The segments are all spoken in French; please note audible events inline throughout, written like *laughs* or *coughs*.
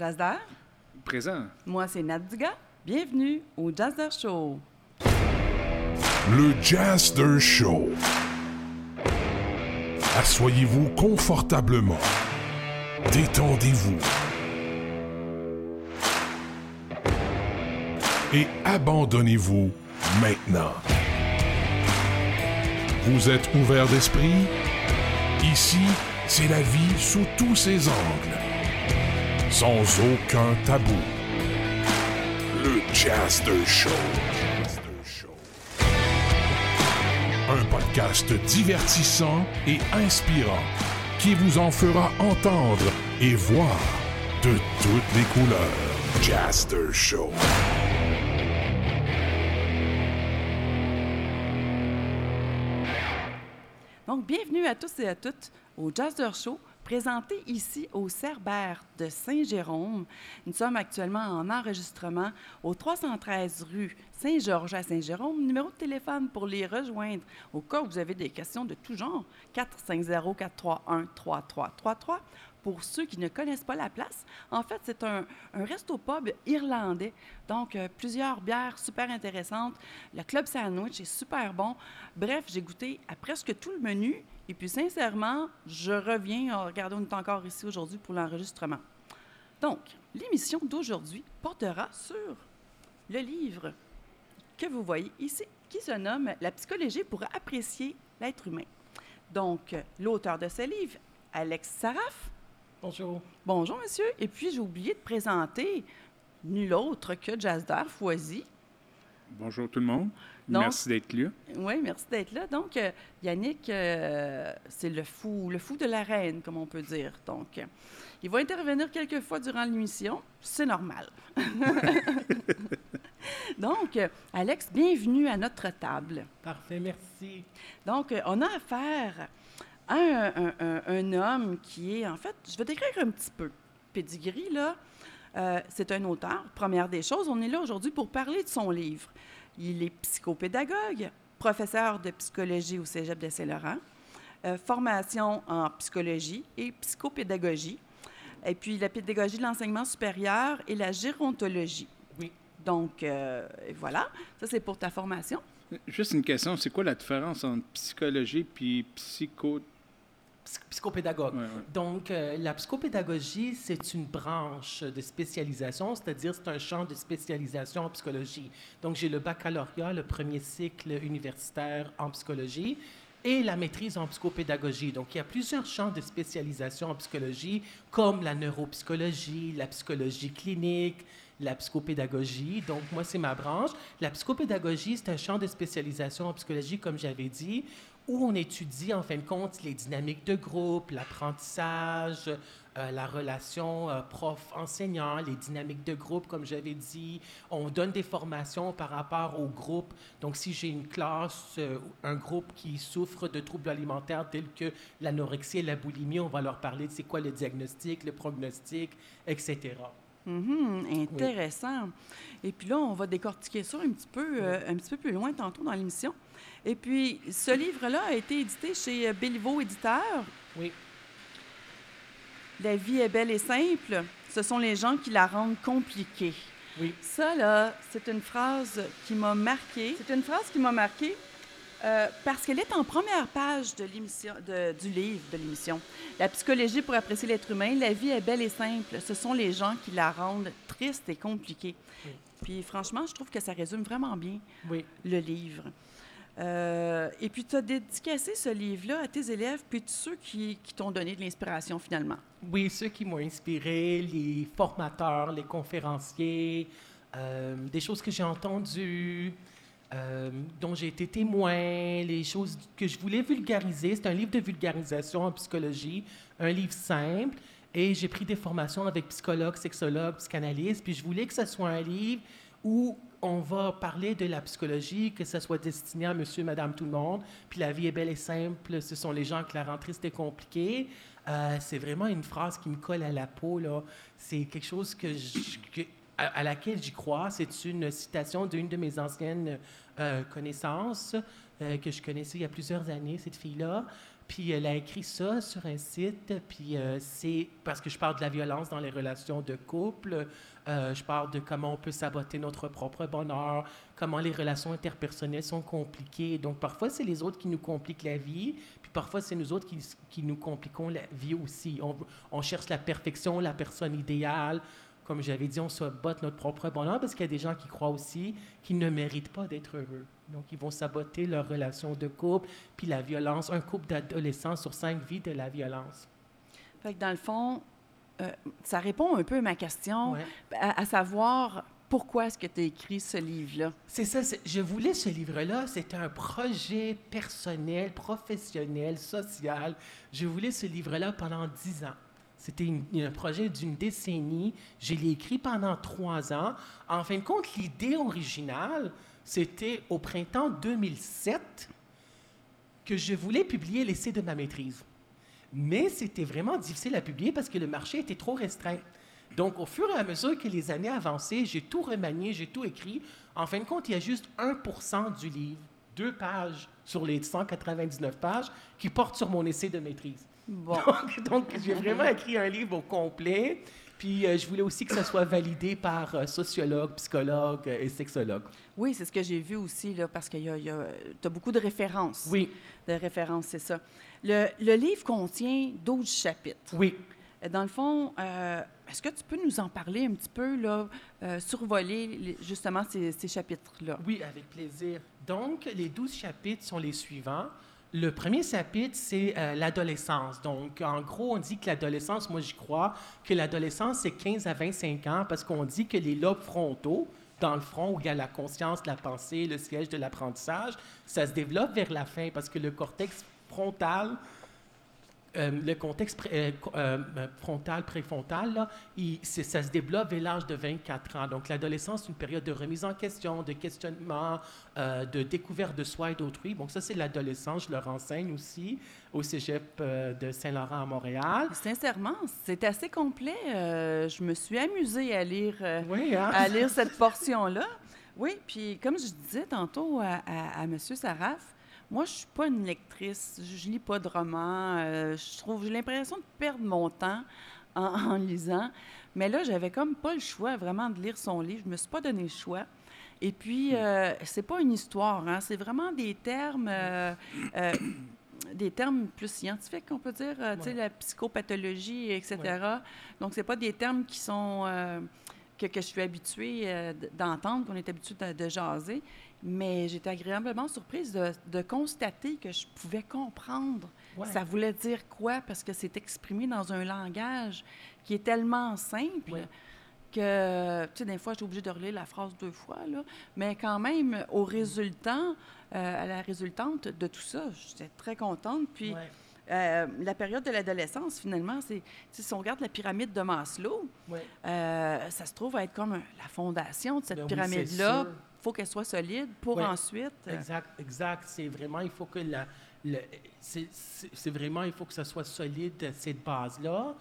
Jazzer? Présent. Moi, c'est Nat. Bienvenue au Jazzer Show. Le Jazzer Show. Assoyez-vous confortablement. Détendez-vous. Et abandonnez-vous maintenant. Vous êtes ouvert d'esprit? Ici, c'est la vie sous tous ses angles. Sans aucun tabou. Le Jazzer Show. Un podcast divertissant et inspirant qui vous en fera entendre et voir de toutes les couleurs. Jazzer Show. Donc, bienvenue à tous et à toutes au Jazzer Show, présenté ici au Cerbère de Saint-Jérôme. Nous sommes actuellement en enregistrement au 313 rue Saint-Georges à Saint-Jérôme. Numéro de téléphone pour les rejoindre au cas où vous avez des questions de tout genre, 450-431-3333. Pour ceux qui ne connaissent pas la place, en fait, c'est un, un resto-pub irlandais. Donc, euh, plusieurs bières super intéressantes. Le club sandwich est super bon. Bref, j'ai goûté à presque tout le menu. Et puis, sincèrement, je reviens. euh, Regardez, on est encore ici aujourd'hui pour l'enregistrement. Donc, l'émission d'aujourd'hui portera sur le livre que vous voyez ici, qui se nomme La psychologie pour apprécier l'être humain. Donc, l'auteur de ce livre, Alex Saraf. Bonjour. Bonjour, monsieur. Et puis, j'ai oublié de présenter nul autre que Jazzer Foisy. Bonjour tout le monde. Donc- Merci d'être là. Oui, merci d'être là. Donc, euh, Yannick, euh, c'est le fou, le fou de la reine, comme on peut dire. Donc, euh, il va intervenir quelques fois durant l'émission. C'est normal. *laughs* *laughs* Donc, euh, Alex, bienvenue à notre table. Parfait, merci. Donc, euh, on a affaire à un, un- un- un homme qui est, en fait, je vais décrire un petit peu. Pedigree, là, euh, c'est un auteur. Première des choses, on est là aujourd'hui pour parler de son livre. Il est psychopédagogue, professeur de psychologie au Cégep de Saint-Laurent, euh, formation en psychologie et psychopédagogie, et puis la pédagogie de l'enseignement supérieur et la gérontologie. Oui. Donc, euh, voilà, ça c'est pour ta formation. Juste une question, c'est quoi la différence entre psychologie puis psycho... Psy- Psychopédagogue. Ouais, ouais. Donc, euh, la psychopédagogie, c'est une branche de spécialisation, c'est-à-dire c'est un champ de spécialisation en psychologie. Donc, j'ai le baccalauréat, le premier cycle universitaire en psychologie et la maîtrise en psychopédagogie. Donc, il y a plusieurs champs de spécialisation en psychologie, comme la neuropsychologie, la psychologie clinique, la psychopédagogie. Donc, moi, c'est ma branche. La psychopédagogie, c'est un champ de spécialisation en psychologie, comme j'avais dit, où on étudie, en fin de compte, les dynamiques de groupe, l'apprentissage, euh, la relation euh, prof-enseignant, les dynamiques de groupe, comme j'avais dit. On donne des formations par rapport au groupe. Donc, si j'ai une classe, euh, un groupe qui souffre de troubles alimentaires tels que l'anorexie et la boulimie, on va leur parler de c'est quoi le diagnostic, le prognostic, etc. Mhm, intéressant. Et puis là, on va décortiquer ça un petit peu, un petit peu plus loin tantôt dans l'émission. Et puis, ce livre-là a été édité chez euh, Béliveau Éditeur. Oui. La vie est belle et simple. Ce sont les gens qui la rendent compliquée. Oui. Ça, là, c'est une phrase qui m'a marquée. C'est une phrase qui m'a marquée euh, parce qu'elle est en première page de l'émission, de- du livre de l'émission. La psychologie pour apprécier l'être humain, la vie est belle et simple. Ce sont les gens qui la rendent triste et compliquée. Oui. Puis franchement, je trouve que ça résume vraiment bien Oui. le livre. Euh, et puis, tu as dédicacé ce livre-là à tes élèves, puis tous ceux qui, t'ont donné de l'inspiration finalement. Oui, ceux qui m'ont inspiré, les formateurs, les conférenciers, euh, des choses que j'ai entendues, euh, dont j'ai été témoin, les choses que je voulais vulgariser. C'est un livre de vulgarisation en psychologie, un livre simple. Et j'ai pris des formations avec psychologues, sexologues, psychanalystes. Puis je voulais que ce soit un livre où on va parler de la psychologie, que ça soit destiné à monsieur, madame, tout le monde. Puis la vie est belle et simple, ce sont les gens qui la rendent triste et compliquée. Euh, c'est vraiment une phrase qui me colle à la peau. Là. C'est quelque chose que je- que- à, à laquelle j'y crois. C'est une citation d'une de mes anciennes euh, connaissances euh, que je connaissais il y a plusieurs années, cette fille-là. Puis elle a écrit ça sur un site, puis euh, c'est parce que je parle de la violence dans les relations de couple, euh, je parle de comment on peut saboter notre propre bonheur, comment les relations interpersonnelles sont compliquées. Donc parfois c'est les autres qui nous compliquent la vie, puis parfois c'est nous autres qui, nous compliquons la vie aussi. On, cherche la perfection, la personne idéale, comme j'avais dit, on sabote notre propre bonheur parce qu'il y a des gens qui croient aussi qu'ils ne méritent pas d'être heureux. Donc, ils vont saboter leur relation de couple, puis la violence. Un couple d'adolescents sur cinq vit de la violence. Fait dans le fond, euh, ça répond un peu à ma question, Ouais. à, à savoir pourquoi est-ce que tu as écrit ce livre-là? C'est ça, je voulais ce livre-là, c'était un projet personnel, professionnel, social. Je voulais ce livre-là pendant dix ans. C'était un projet d'une décennie. Je l'ai écrit pendant trois ans. En fin de compte, l'idée originale, c'était au printemps 2007 que je voulais publier l'essai de ma maîtrise. Mais c'était vraiment difficile à publier parce que le marché était trop restreint. Donc, au fur et à mesure que les années avançaient, j'ai tout remanié, j'ai tout écrit. En fin de compte, il y a juste 1% du livre, deux pages sur les 199 pages, qui portent sur mon essai de maîtrise. Bon. *laughs* Donc, donc, j'ai vraiment écrit un livre au complet. Puis, euh, je voulais aussi que ça soit validé par euh, sociologues, psychologues euh, et sexologues. Oui, c'est ce que j'ai vu aussi, là, parce que tu as beaucoup de références. Oui, De références, c'est ça. Le, le livre contient 12 chapitres. oui. Dans le fond, euh, est-ce que tu peux nous en parler un petit peu, là, euh, survoler les- justement ces, ces chapitres-là? Oui, avec plaisir. Donc, les douze chapitres sont les suivants. Le premier chapitre, c'est euh, l'adolescence. Donc, en gros, on dit que l'adolescence, moi j'y crois, que l'adolescence, c'est 15 à 25 ans parce qu'on dit que les lobes frontaux, dans le front où il y a la conscience, la pensée, le siège de l'apprentissage, ça se développe vers la fin parce que le cortex frontal, euh, le contexte pré- euh, euh, frontal, préfrontal, là, il- ça se développe vers l'âge de 24 ans. Donc, l'adolescence, c'est une période de remise en question, de questionnement, euh, de découverte de soi et d'autrui. Donc, ça, c'est l'adolescence. Je leur enseigne aussi au cégep de Saint-Laurent à Montréal. Sincèrement, c'est assez complet. Je me suis amusée à lire, Oui, hein? à lire *laughs* cette portion-là. Oui, puis comme je disais tantôt à, à, à M. Saraf, moi, je suis pas une lectrice. Je, lis pas de romans. Euh, je trouve, j'ai l'impression de perdre mon temps en, *laughs* en lisant. Mais là, j'avais comme pas le choix vraiment de lire son livre. Je me suis pas donné le choix. Et puis, euh, c'est pas une histoire, hein, c'est vraiment des termes, euh, euh, *coughs* des termes plus scientifiques, on peut dire, tu sais, Ouais. la psychopathologie, etc. Ouais. Donc, c'est pas des termes qui sont que, que je suis habituée d'entendre, qu'on est habitué de, de jaser. Mais j'étais agréablement surprise de, de constater que je pouvais comprendre Ouais. ça voulait dire quoi, parce que c'est exprimé dans un langage qui est tellement simple Ouais. que, tu sais, des fois, j'étais obligée de relire la phrase deux fois, là. Mais quand même, au résultant, euh, à la résultante de tout ça, j'étais très contente. Puis, Ouais. euh, la période de l'adolescence, finalement, c'est, si on regarde la pyramide de Maslow, euh, ça se trouve à être comme un- la fondation de cette Ben oui, faut qu'elle soit solide pour Ouais. ensuite... euh, Exact, exact. C'est vraiment, il faut que la, le- c'est, c'est- c'est vraiment, il faut que ça soit solide, cette base-là.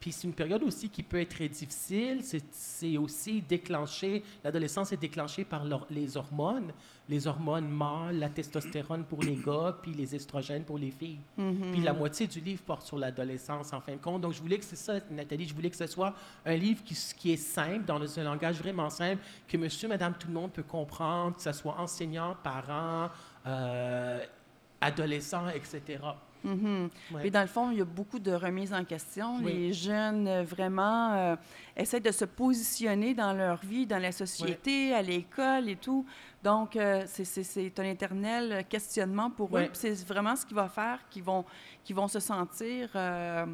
Puis c'est une période aussi qui peut être très difficile. C'est, aussi déclenché, l'adolescence est déclenchée par les hormones, les hormones mâles, la testostérone pour les gars, puis les estrogènes pour les filles. Puis la moitié du livre porte sur l'adolescence, en fin de compte. Donc, je voulais que c'est ça, Nathalie, je voulais que ce soit un livre qui, qui est simple, dans un langage vraiment simple, que monsieur, madame, tout le monde peut comprendre, que ce soit enseignant, parents, euh, adolescents, etc. Ouais. Puis dans le fond, il y a beaucoup de remises en question. Oui. Les jeunes, euh, vraiment, euh, essaient de se positionner dans leur vie, dans la société, à l'école et tout. Donc, euh, c'est- un éternel questionnement pour eux. Ouais. C'est vraiment ce qui va faire qu'ils vont, qu'ils vont se sentir euh,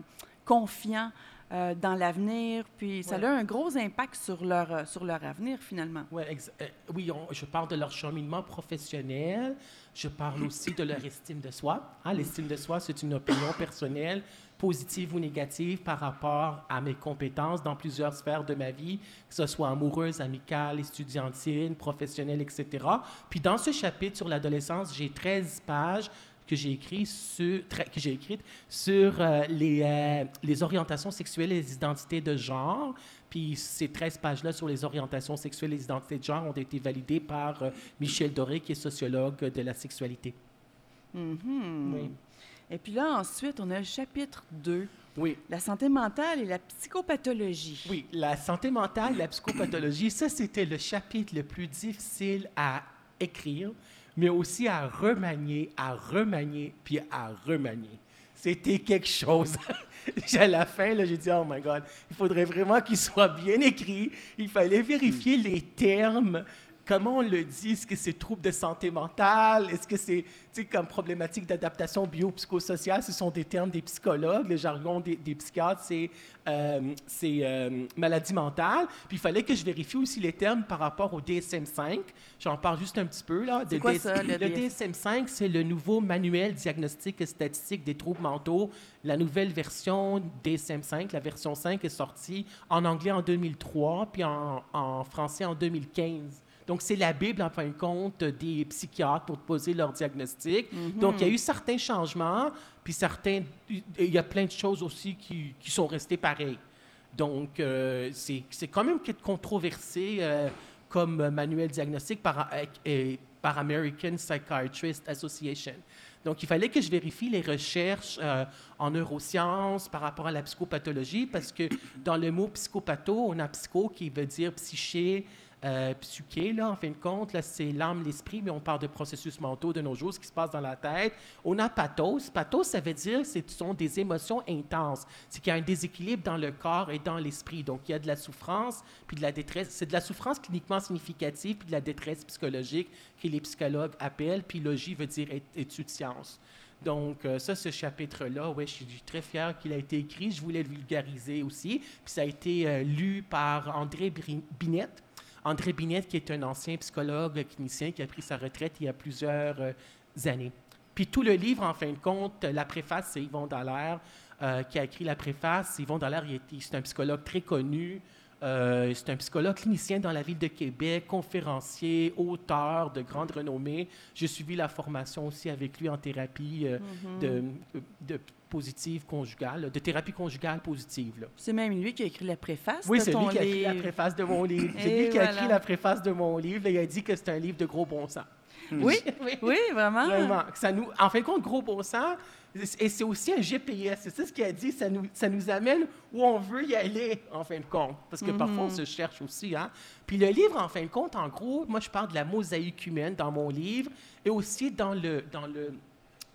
confiants euh, dans l'avenir. Puis ça a un gros impact sur leur, euh, sur leur avenir, finalement. Ouais, euh, oui, on- je parle de leur cheminement professionnel. Je parle aussi de leur estime de soi. Hein, L'estime de soi, c'est une opinion personnelle, positive ou négative, par rapport à mes compétences dans plusieurs sphères de ma vie, que ce soit amoureuse, amicale, estudiantine, professionnelle, etc. Puis dans ce chapitre sur l'adolescence, j'ai 13 pages que j'ai écrit sur, que j'ai écrites sur euh, les, euh, les orientations sexuelles et les identités de genre. Puis ces 13 pages-là sur les orientations sexuelles et les identités de genre ont été validées par euh, Michel Doré, qui est sociologue de la sexualité. Mhm. Oui. Et puis là, ensuite, on a le chapitre 2, Oui. la santé mentale et la psychopathologie. Oui, la santé mentale, la psychopathologie, ça, c'était le chapitre le plus difficile à écrire, mais aussi à remanier, à remanier, puis à remanier. C'était quelque chose. *laughs* à la fin, j'ai dit, oh my God, il faudrait vraiment qu'il soit bien écrit. Il fallait vérifier les termes. Comment on le dit? Est-ce que c'est trouble de santé mentale? Est-ce que c'est, comme problématique d'adaptation biopsychosociale? Ce sont des termes des psychologues. Le jargon des, des psychiatres, c'est, euh, c'est euh, maladie mentale. Puis il fallait que je vérifie aussi les termes par rapport au DSM-5. J'en parle juste un petit peu, là. C'est De quoi DS- ça, le le DS? DSM-5, c'est le nouveau manuel diagnostique et statistique des troubles mentaux. La nouvelle version DSM-5, la version 5, est sortie en anglais en 2003, puis en, en français en 2015. Donc, c'est la Bible, en fin de compte, des psychiatres pour poser leur diagnostic. Donc, il y a eu certains changements, puis certains... Il y a plein de choses aussi qui, qui sont restées pareilles. Donc, euh, c'est quand même controversé euh, comme manuel diagnostique par, euh, par American Psychiatrist Association. Donc, il fallait que je vérifie les recherches euh, en neurosciences par rapport à la psychopathologie, parce que dans le mot psychopatho, on a psycho qui veut dire psyché, euh, psyché, là, en fin de compte, c'est l'âme, l'esprit, mais on parle de processus mentaux de nos jours, ce qui se passe dans la tête. On a pathos. Pathos, ça veut dire que ce sont des émotions intenses. C'est qu'il y a un déséquilibre dans le corps et dans l'esprit. Donc, il y a de la souffrance, puis de la détresse. C'est de la souffrance cliniquement significative, puis de la détresse psychologique que les psychologues appellent, puis logie veut dire étude science. Donc, euh, ça, ce chapitre-là, ouais, je suis très fier qu'il a été écrit. Je voulais le vulgariser aussi. Puis ça a été euh, lu par André Binette. André Binette, qui est un ancien psychologue clinicien qui a pris sa retraite il y a plusieurs euh, années. Puis tout le livre, en fin de compte, la préface, c'est Yvon Dallaire euh, qui a écrit la préface. Yvon Dallaire, c'est un psychologue très connu. Euh, c'est un psychologue clinicien dans la ville de Québec, conférencier, auteur de grande renommée. J'ai suivi la formation aussi avec lui en thérapie euh, de, de positive conjugale, de thérapie conjugale positive. C'est même lui qui a écrit la préface Oui, de c'est ton lui qui a écrit la livre. préface de mon livre. *laughs* C'est lui qui a écrit la préface de mon livre. et il a dit que c'est un livre de gros bon sens. Oui, oui, vraiment. Vraiment. Ça nous, en fin de compte, gros bon sens, et c'est aussi un GPS. C'est ça ce qu'il a dit. Ça nous, ça nous amène où on veut y aller, en fin de compte. Parce que parfois, on se cherche aussi. Hein? Puis le livre, en fin de compte, en gros, moi, je parle de la mosaïque humaine dans mon livre et aussi dans le, dans le,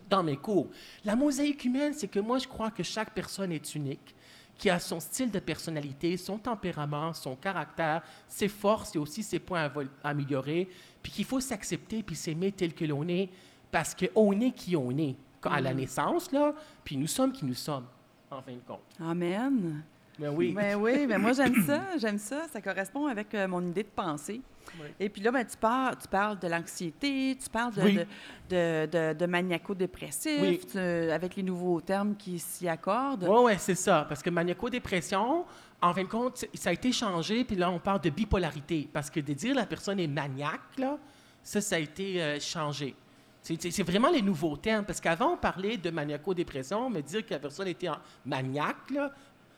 dans mes cours. La mosaïque humaine, c'est que moi, je crois que chaque personne est unique, qui a son style de personnalité, son tempérament, son caractère, ses forces et aussi ses points à, améliorer, puis qu'il faut s'accepter puis s'aimer tel que l'on est, parce qu'on est qui on est à la naissance, là, puis nous sommes qui nous sommes, en fin de compte. Amen. Mais oui. Ben oui, ben moi j'aime ça, j'aime ça. Ça correspond avec euh, mon idée de pensée. Oui. Et puis là, ben, tu, parles, tu parles de l'anxiété, tu parles de, Oui. de, de, de- de maniaco-dépressif, Oui. avec les nouveaux termes qui s'y accordent. Oui, ouais, c'est ça. Parce que maniaco-dépression, en fin de compte, ça a été changé, puis là, on parle de bipolarité. Parce que de dire la personne est maniaque, là, ça, ça a été euh, changé. C'est vraiment les nouveaux termes. Parce qu'avant, on parlait de maniaco-dépression, mais dire que la personne était en maniaque, là,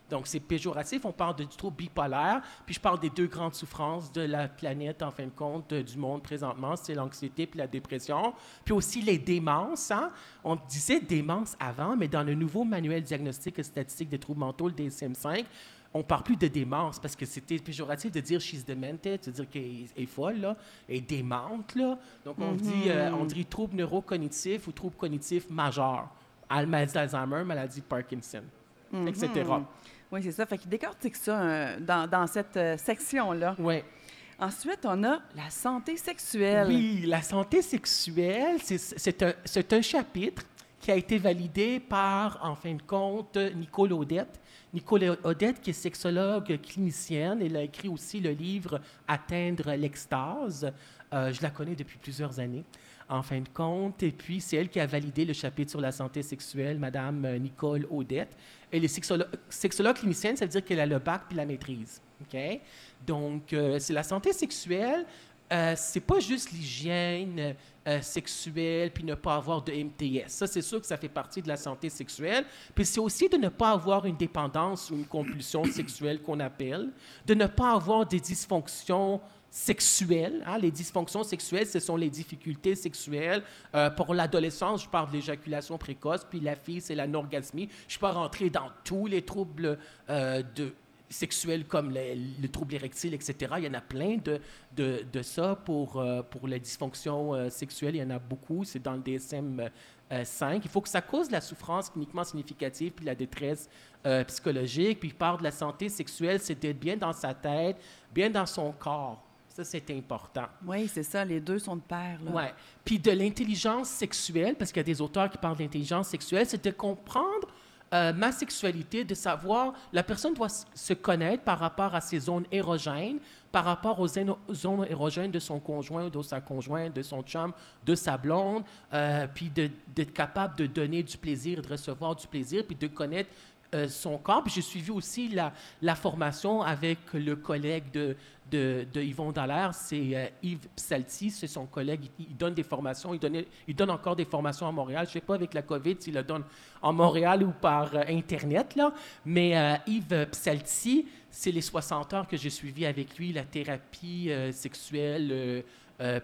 donc c'est péjoratif, on parle de, du trouble bipolaire, puis je parle des deux grandes souffrances de la planète, en fin de compte, du monde présentement, c'est l'anxiété puis la dépression, puis aussi les démences. Hein? On disait démence avant, mais dans le nouveau manuel diagnostique et statistique des troubles mentaux, le DSM-5, on parle plus de démence parce que c'était péjoratif de dire she's demented, de dire qu'elle est- folle, là, elle est démente. Là. Donc on dit, euh, on dit trouble neurocognitif ou trouble cognitif majeur, maladie d'Alzheimer, maladie de Parkinson, etc. Oui, c'est ça. Fait qu'il décortique ça euh, dans, dans cette euh, section-là. Ouais. Ensuite, on a la santé sexuelle. Oui, la santé sexuelle, c'est- un, chapitre qui a été validé par, en fin de compte, Nicole Odette. Nicole Odette, qui est sexologue clinicienne, elle a écrit aussi le livre Atteindre l'extase. Euh, je la connais depuis plusieurs années, en fin de compte. Et puis, c'est elle qui a validé le chapitre sur la santé sexuelle, Madame Nicole Odette. Elle est sexolo- sexologue clinicienne, ça veut dire qu'elle a le bac puis la maîtrise. OK? Donc, euh, c'est la santé sexuelle. Euh, c'est pas juste l'hygiène euh, sexuelle puis ne pas avoir de MTS. Ça, c'est sûr que ça fait partie de la santé sexuelle. Puis c'est aussi de ne pas avoir une dépendance ou une compulsion sexuelle qu'on appelle, de ne pas avoir des dysfonctions sexuelles. hein. Les dysfonctions sexuelles, ce sont les difficultés sexuelles. Euh, pour l'adolescence, je parle de l'éjaculation précoce, puis la fille, c'est l'anorgasmie. Je ne suis pas rentré dans tous les troubles euh, de, sexuels comme le, le trouble érectile, etc. Il y en a plein de, de, ça pour, euh, pour les dysfonctions sexuelles. Il y en a beaucoup. C'est dans le DSM euh, 5. Il faut que ça cause la souffrance cliniquement significative puis la détresse psychologique. Puis parle de la santé sexuelle, c'est d'être bien dans sa tête, bien dans son corps. Ça, c'est important. Oui, c'est ça, les deux sont de pair. Ouais. Puis de l'intelligence sexuelle, parce qu'il y a des auteurs qui parlent d'intelligence sexuelle, c'est de comprendre euh, ma sexualité, de savoir, la personne doit se connaître par rapport à ses zones érogènes, par rapport aux zones érogènes de son conjoint, de sa conjointe, de son chum, de sa blonde, euh, puis d'être capable de donner du plaisir, de recevoir du plaisir, puis de connaître euh, son. Puis j'ai suivi aussi la, formation avec le collègue de, de, Yvon Dallaire, c'est euh, Yves Psalti, c'est son collègue. Il, donne des formations, il, donne encore des formations à Montréal. Je ne sais pas avec la COVID s'il le donne en Montréal ou par euh, Internet, là. mais Yves Psalti, c'est les 60 heures que j'ai suivi avec lui, la thérapie sexuelle.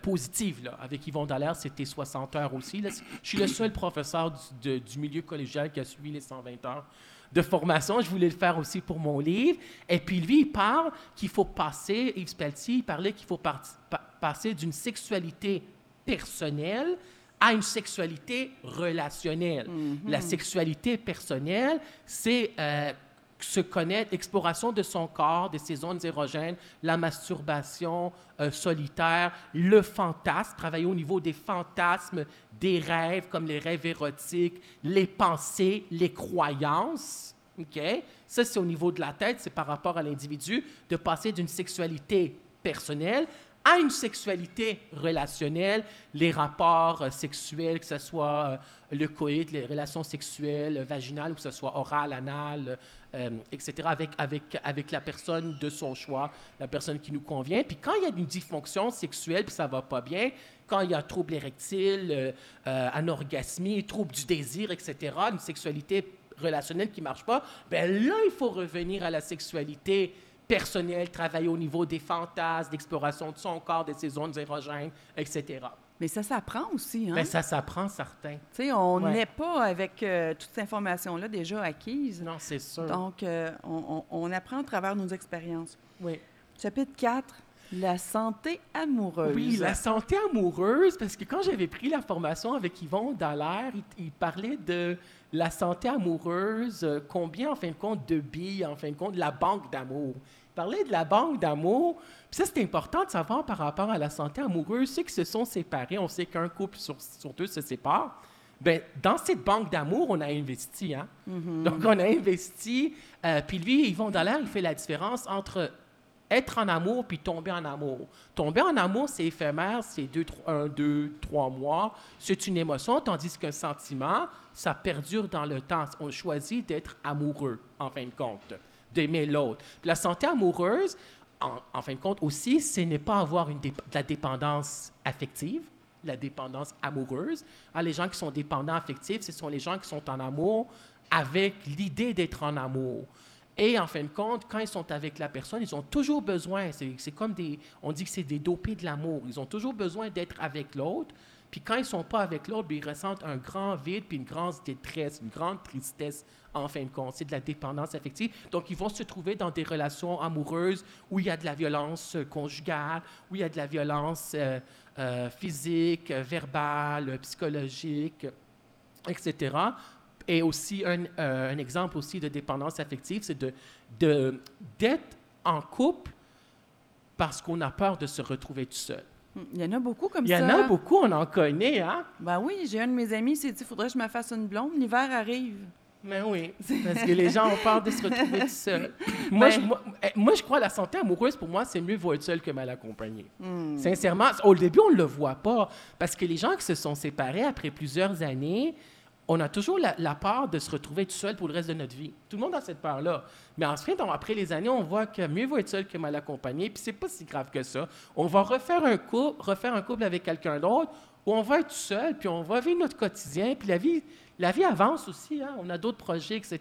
positive. Là. Avec Yvon Dallaire, c'était 60 heures aussi. Je suis le seul professeur du milieu collégial qui a suivi les 120 heures de formation. Je voulais le faire aussi pour mon livre. Et puis lui, il parle qu'il faut passer, Yves Spelty, il parlait qu'il faut par- pa- passer d'une sexualité personnelle à une sexualité relationnelle. La sexualité personnelle, c'est euh, se connaître, l'exploration de son corps, de ses zones érogènes, la masturbation euh, solitaire, le fantasme, travailler au niveau des fantasmes, des rêves comme les rêves érotiques, les pensées, les croyances. OK? Ça, c'est au niveau de la tête, c'est par rapport à l'individu, de passer d'une sexualité personnelle à une sexualité relationnelle, les rapports euh, sexuels, que ce soit euh, le coït, les relations sexuelles vaginales, ou que ce soit oral, anal, euh, etc., avec, avec, avec la personne de son choix, la personne qui nous convient. Puis quand il y a une dysfonction sexuelle, puis ça va pas bien, quand il y a trouble érectile, euh, euh, trouble du désir, etc., une sexualité relationnelle qui marche pas, ben là, il faut revenir à la sexualité personnelle, travailler au niveau des fantasmes, d'exploration de son corps, de ses zones érogènes, etc. Mais ça s'apprend aussi. Hein? Ben, ça s'apprend, certain. Tu sais, on Ouais. n'est pas avec euh, toute cette information-là déjà acquise. Non, c'est sûr. Donc, euh, on, apprend à travers nos expériences. oui. Chapitre 4, la santé amoureuse. Oui, la santé amoureuse, parce que quand j'avais pris la formation avec Yvon Dallaire, il, il parlait de la santé amoureuse, euh, combien, en fin de compte, de billes, en fin de compte, la banque d'amour. Parlait de la banque d'amour. Puis ça, c'est important de savoir par rapport à la santé amoureuse. Ceux qui se sont séparés, on sait qu'un couple sur, sur deux se sépare. Ben, dans cette banque d'amour, on a investi. Hein? Donc, on a investi. euh, puis lui, Yvon Dallaire, il fait la différence entre être en amour puis tomber en amour. Tomber en amour, c'est éphémère, c'est deux, trois- un, deux, trois mois. C'est une émotion, tandis qu'un sentiment, ça perdure dans le temps. On choisit d'être amoureux, en fin de compte, d'aimer l'autre. La santé amoureuse, en, fin de compte aussi, ce n'est pas avoir une de la dépendance affective, la dépendance amoureuse. Ah, les gens qui sont dépendants affectifs, ce sont les gens qui sont en amour avec l'idée d'être en amour. Et en fin de compte, quand ils sont avec la personne, ils ont toujours besoin, c'est comme des, on dit que c'est des dopés de l'amour, ils ont toujours besoin d'être avec l'autre. Puis quand ils ne sont pas avec l'autre, ben, ils ressentent un grand vide, puis une grande détresse, une grande tristesse, en fin de compte. C'est de la dépendance affective. Donc, ils vont se trouver dans des relations amoureuses où il y a de la violence euh, conjugale, où il y a de la violence euh, euh, physique, verbale, psychologique, etc. Et aussi, un, exemple aussi de dépendance affective, c'est de- d'être en couple parce qu'on a peur de se retrouver tout seul. Il y en a beaucoup comme Il y ça. en a beaucoup, on en connaît, hein? Ben oui, j'ai un de mes amis qui s'est dit faudrait que je me fasse une blonde. L'hiver arrive. Mais oui, *laughs* parce que les gens ont peur de se retrouver tout seul. *laughs* moi, Ben- je, moi, eh, moi, je crois que la santé amoureuse, pour moi, c'est mieux vaut être seul que mal accompagné. Hmm. Sincèrement, au début, on ne le voit pas. Parce que les gens qui se sont séparés après plusieurs années, on a toujours la, peur de se retrouver tout seul pour le reste de notre vie. Tout le monde a cette peur-là. Mais ensuite, on- après les années, on voit que mieux vaut être seul que mal accompagné. Puis c'est pas si grave que ça. On va refaire un couple, refaire un couple avec quelqu'un d'autre. où on va être seul, puis on va vivre notre quotidien, puis la vie, la vie avance aussi. Hein? On a d'autres projets, etc.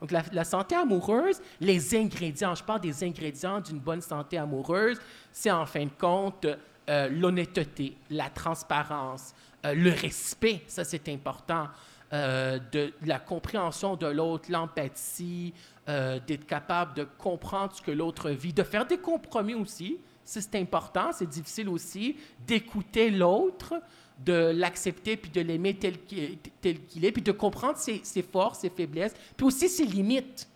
Donc, la, la, santé amoureuse, les ingrédients, je parle des ingrédients d'une bonne santé amoureuse, c'est en fin de compte euh, l'honnêteté, la transparence, euh, le respect, ça c'est important, euh, de, la compréhension de l'autre, l'empathie, d'être capable de comprendre ce que l'autre vit, de faire des compromis aussi. C'est important, c'est difficile aussi, d'écouter l'autre, de l'accepter puis de l'aimer tel qu'il est, puis de comprendre ses, ses, forces, ses faiblesses, puis aussi ses limites.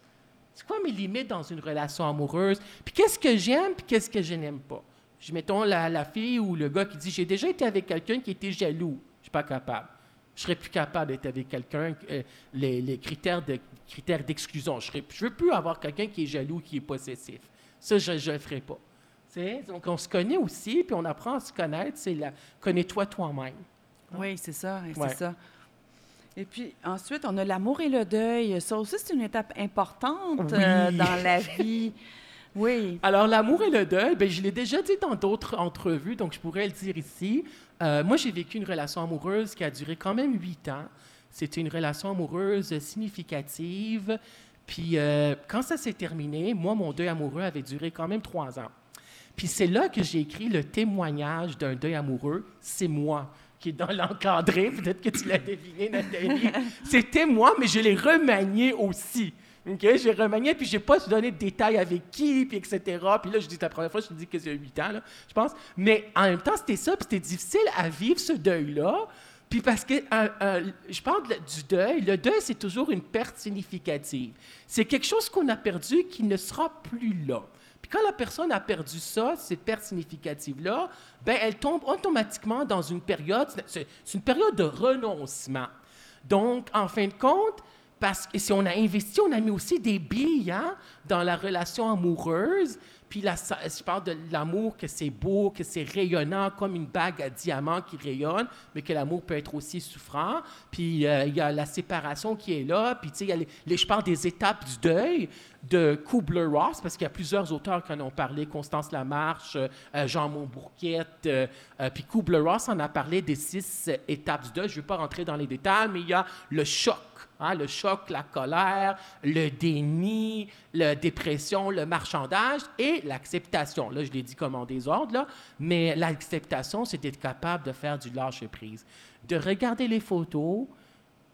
C'est quoi mes limites dans une relation amoureuse? Puis qu'est-ce que j'aime, puis qu'est-ce que je n'aime pas? Je mettons la, la, fille ou le gars qui dit J'ai déjà été avec quelqu'un qui était jaloux. Je ne suis pas capable. Je serais plus capable d'être avec quelqu'un. Euh, les, les, critères de, critères d'exclusion. Je ne veux plus avoir quelqu'un qui est jaloux, qui est possessif. Ça, je ne le ferai pas. donc, on se connaît aussi, puis on apprend à se connaître. C'est la connais-toi toi-même. Oui, c'est ça. C'est ça. Et puis ensuite, on a l'amour et le deuil. Ça aussi, c'est une étape importante euh, dans la *laughs* vie. Oui. Alors, l'amour et le deuil, ben, je l'ai déjà dit dans d'autres entrevues, donc je pourrais le dire ici. Euh, moi, j'ai vécu une relation amoureuse qui a duré quand même huit ans. C'était une relation amoureuse significative. Puis, euh, quand ça s'est terminé, moi, mon deuil amoureux avait duré quand même trois ans. Puis, c'est là que j'ai écrit le témoignage d'un deuil amoureux. C'est moi qui est dans l'encadré. Peut-être que tu l'as deviné, Nathalie. *laughs* C'était moi, mais je l'ai remanié aussi. OK? J'ai remanié, puis je n'ai pas donné de détails avec qui, puis etc. Puis là, je dis, la première fois, je te dis que c'est 8 ans, là, je pense. Mais en même temps, c'était ça, puis c'était difficile à vivre ce deuil-là. Puis parce que je parle du deuil, le deuil, c'est toujours une perte significative. C'est quelque chose qu'on a perdu qui ne sera plus là. Puis quand la personne a perdu ça, cette perte significative-là, ben elle tombe automatiquement dans une période, c'est une période de renoncement. Donc, en fin de compte, parce que si on a investi, on a mis aussi des billes dans la relation amoureuse. Puis je parle de l'amour, que c'est beau, que c'est rayonnant, comme une bague à diamant qui rayonne, mais que l'amour peut être aussi souffrant. Puis euh, il y a la séparation qui est là. Puis tu sais, je parle des étapes du deuil de Kubler-Ross, parce qu'il y a plusieurs auteurs qui en ont parlé, Constance Lamarche, euh, Jean Montbourquette, euh, puis Kubler-Ross en a parlé des six étapes du deuil. Je ne vais pas rentrer dans les détails, mais il y a le choc Hein, le choc, la colère, le déni, la dépression, le marchandage et l'acceptation. Là, je l'ai dit comme en désordre, là, mais l'acceptation, c'est d'être capable de faire du lâcher-prise, de regarder les photos,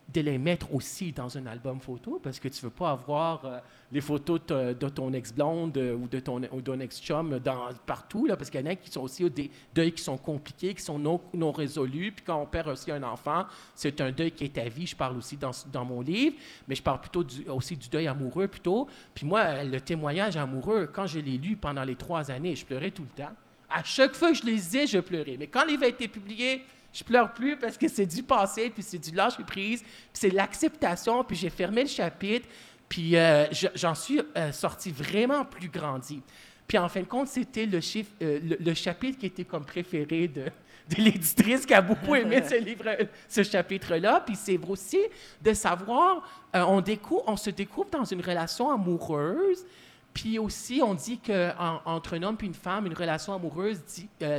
de les mettre aussi dans un album photo parce que tu veux pas avoir euh, les photos de, ton ex-blonde euh, ou de ton, ton ex-chum partout, là, parce qu'il y en a qui sont aussi des deuils qui sont compliqués, qui sont non, non résolus. Puis quand on perd aussi un enfant, c'est un deuil qui est à vie. Je parle aussi dans, dans mon livre, mais je parle plutôt aussi du deuil amoureux plutôt. Puis moi, le témoignage amoureux, quand je l'ai lu pendant les trois années, je pleurais tout le temps. À chaque fois que je les lisais, je pleurais. Mais quand le livre a été publié, je pleure plus parce que c'est du passé, puis c'est du lâcher prise, puis c'est l'acceptation, puis j'ai fermé le chapitre, puis euh, j'en suis euh, sorti vraiment plus grandi. Puis en fin de compte, c'était le, chiffre, euh, le, chapitre qui était comme préféré de, de l'éditrice qui a beaucoup *laughs* aimé ce livre, ce chapitre-là. Puis c'est aussi de savoir, on, découvre, on se découvre dans une relation amoureuse. Puis aussi, on dit qu'entre un homme et une femme, une relation amoureuse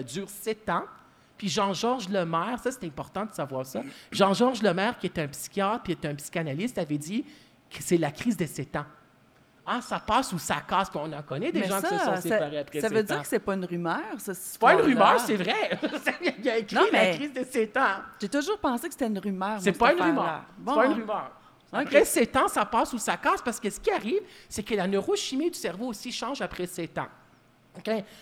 dure sept ans. Puis Jean-Georges Lemaire, ça c'est important de savoir ça. Jean-Georges Lemaire, qui est un psychiatre puis est un psychanalyste, avait dit que c'est la crise de 7 ans. Ah, ça passe ou ça casse, qu'on en connaît des gens qui se sont séparés après Ça veut dire que c'est pas une rumeur, ça. C'est pas une rumeur, c'est vrai. *laughs* Il y a écrit la crise de 7 ans. J'ai toujours pensé que c'était une rumeur. C'est pas, une rumeur. C'est pas une rumeur. Après 7 ans, ça passe ou ça casse parce que ce qui arrive, c'est que la neurochimie du cerveau aussi change après 7 ans.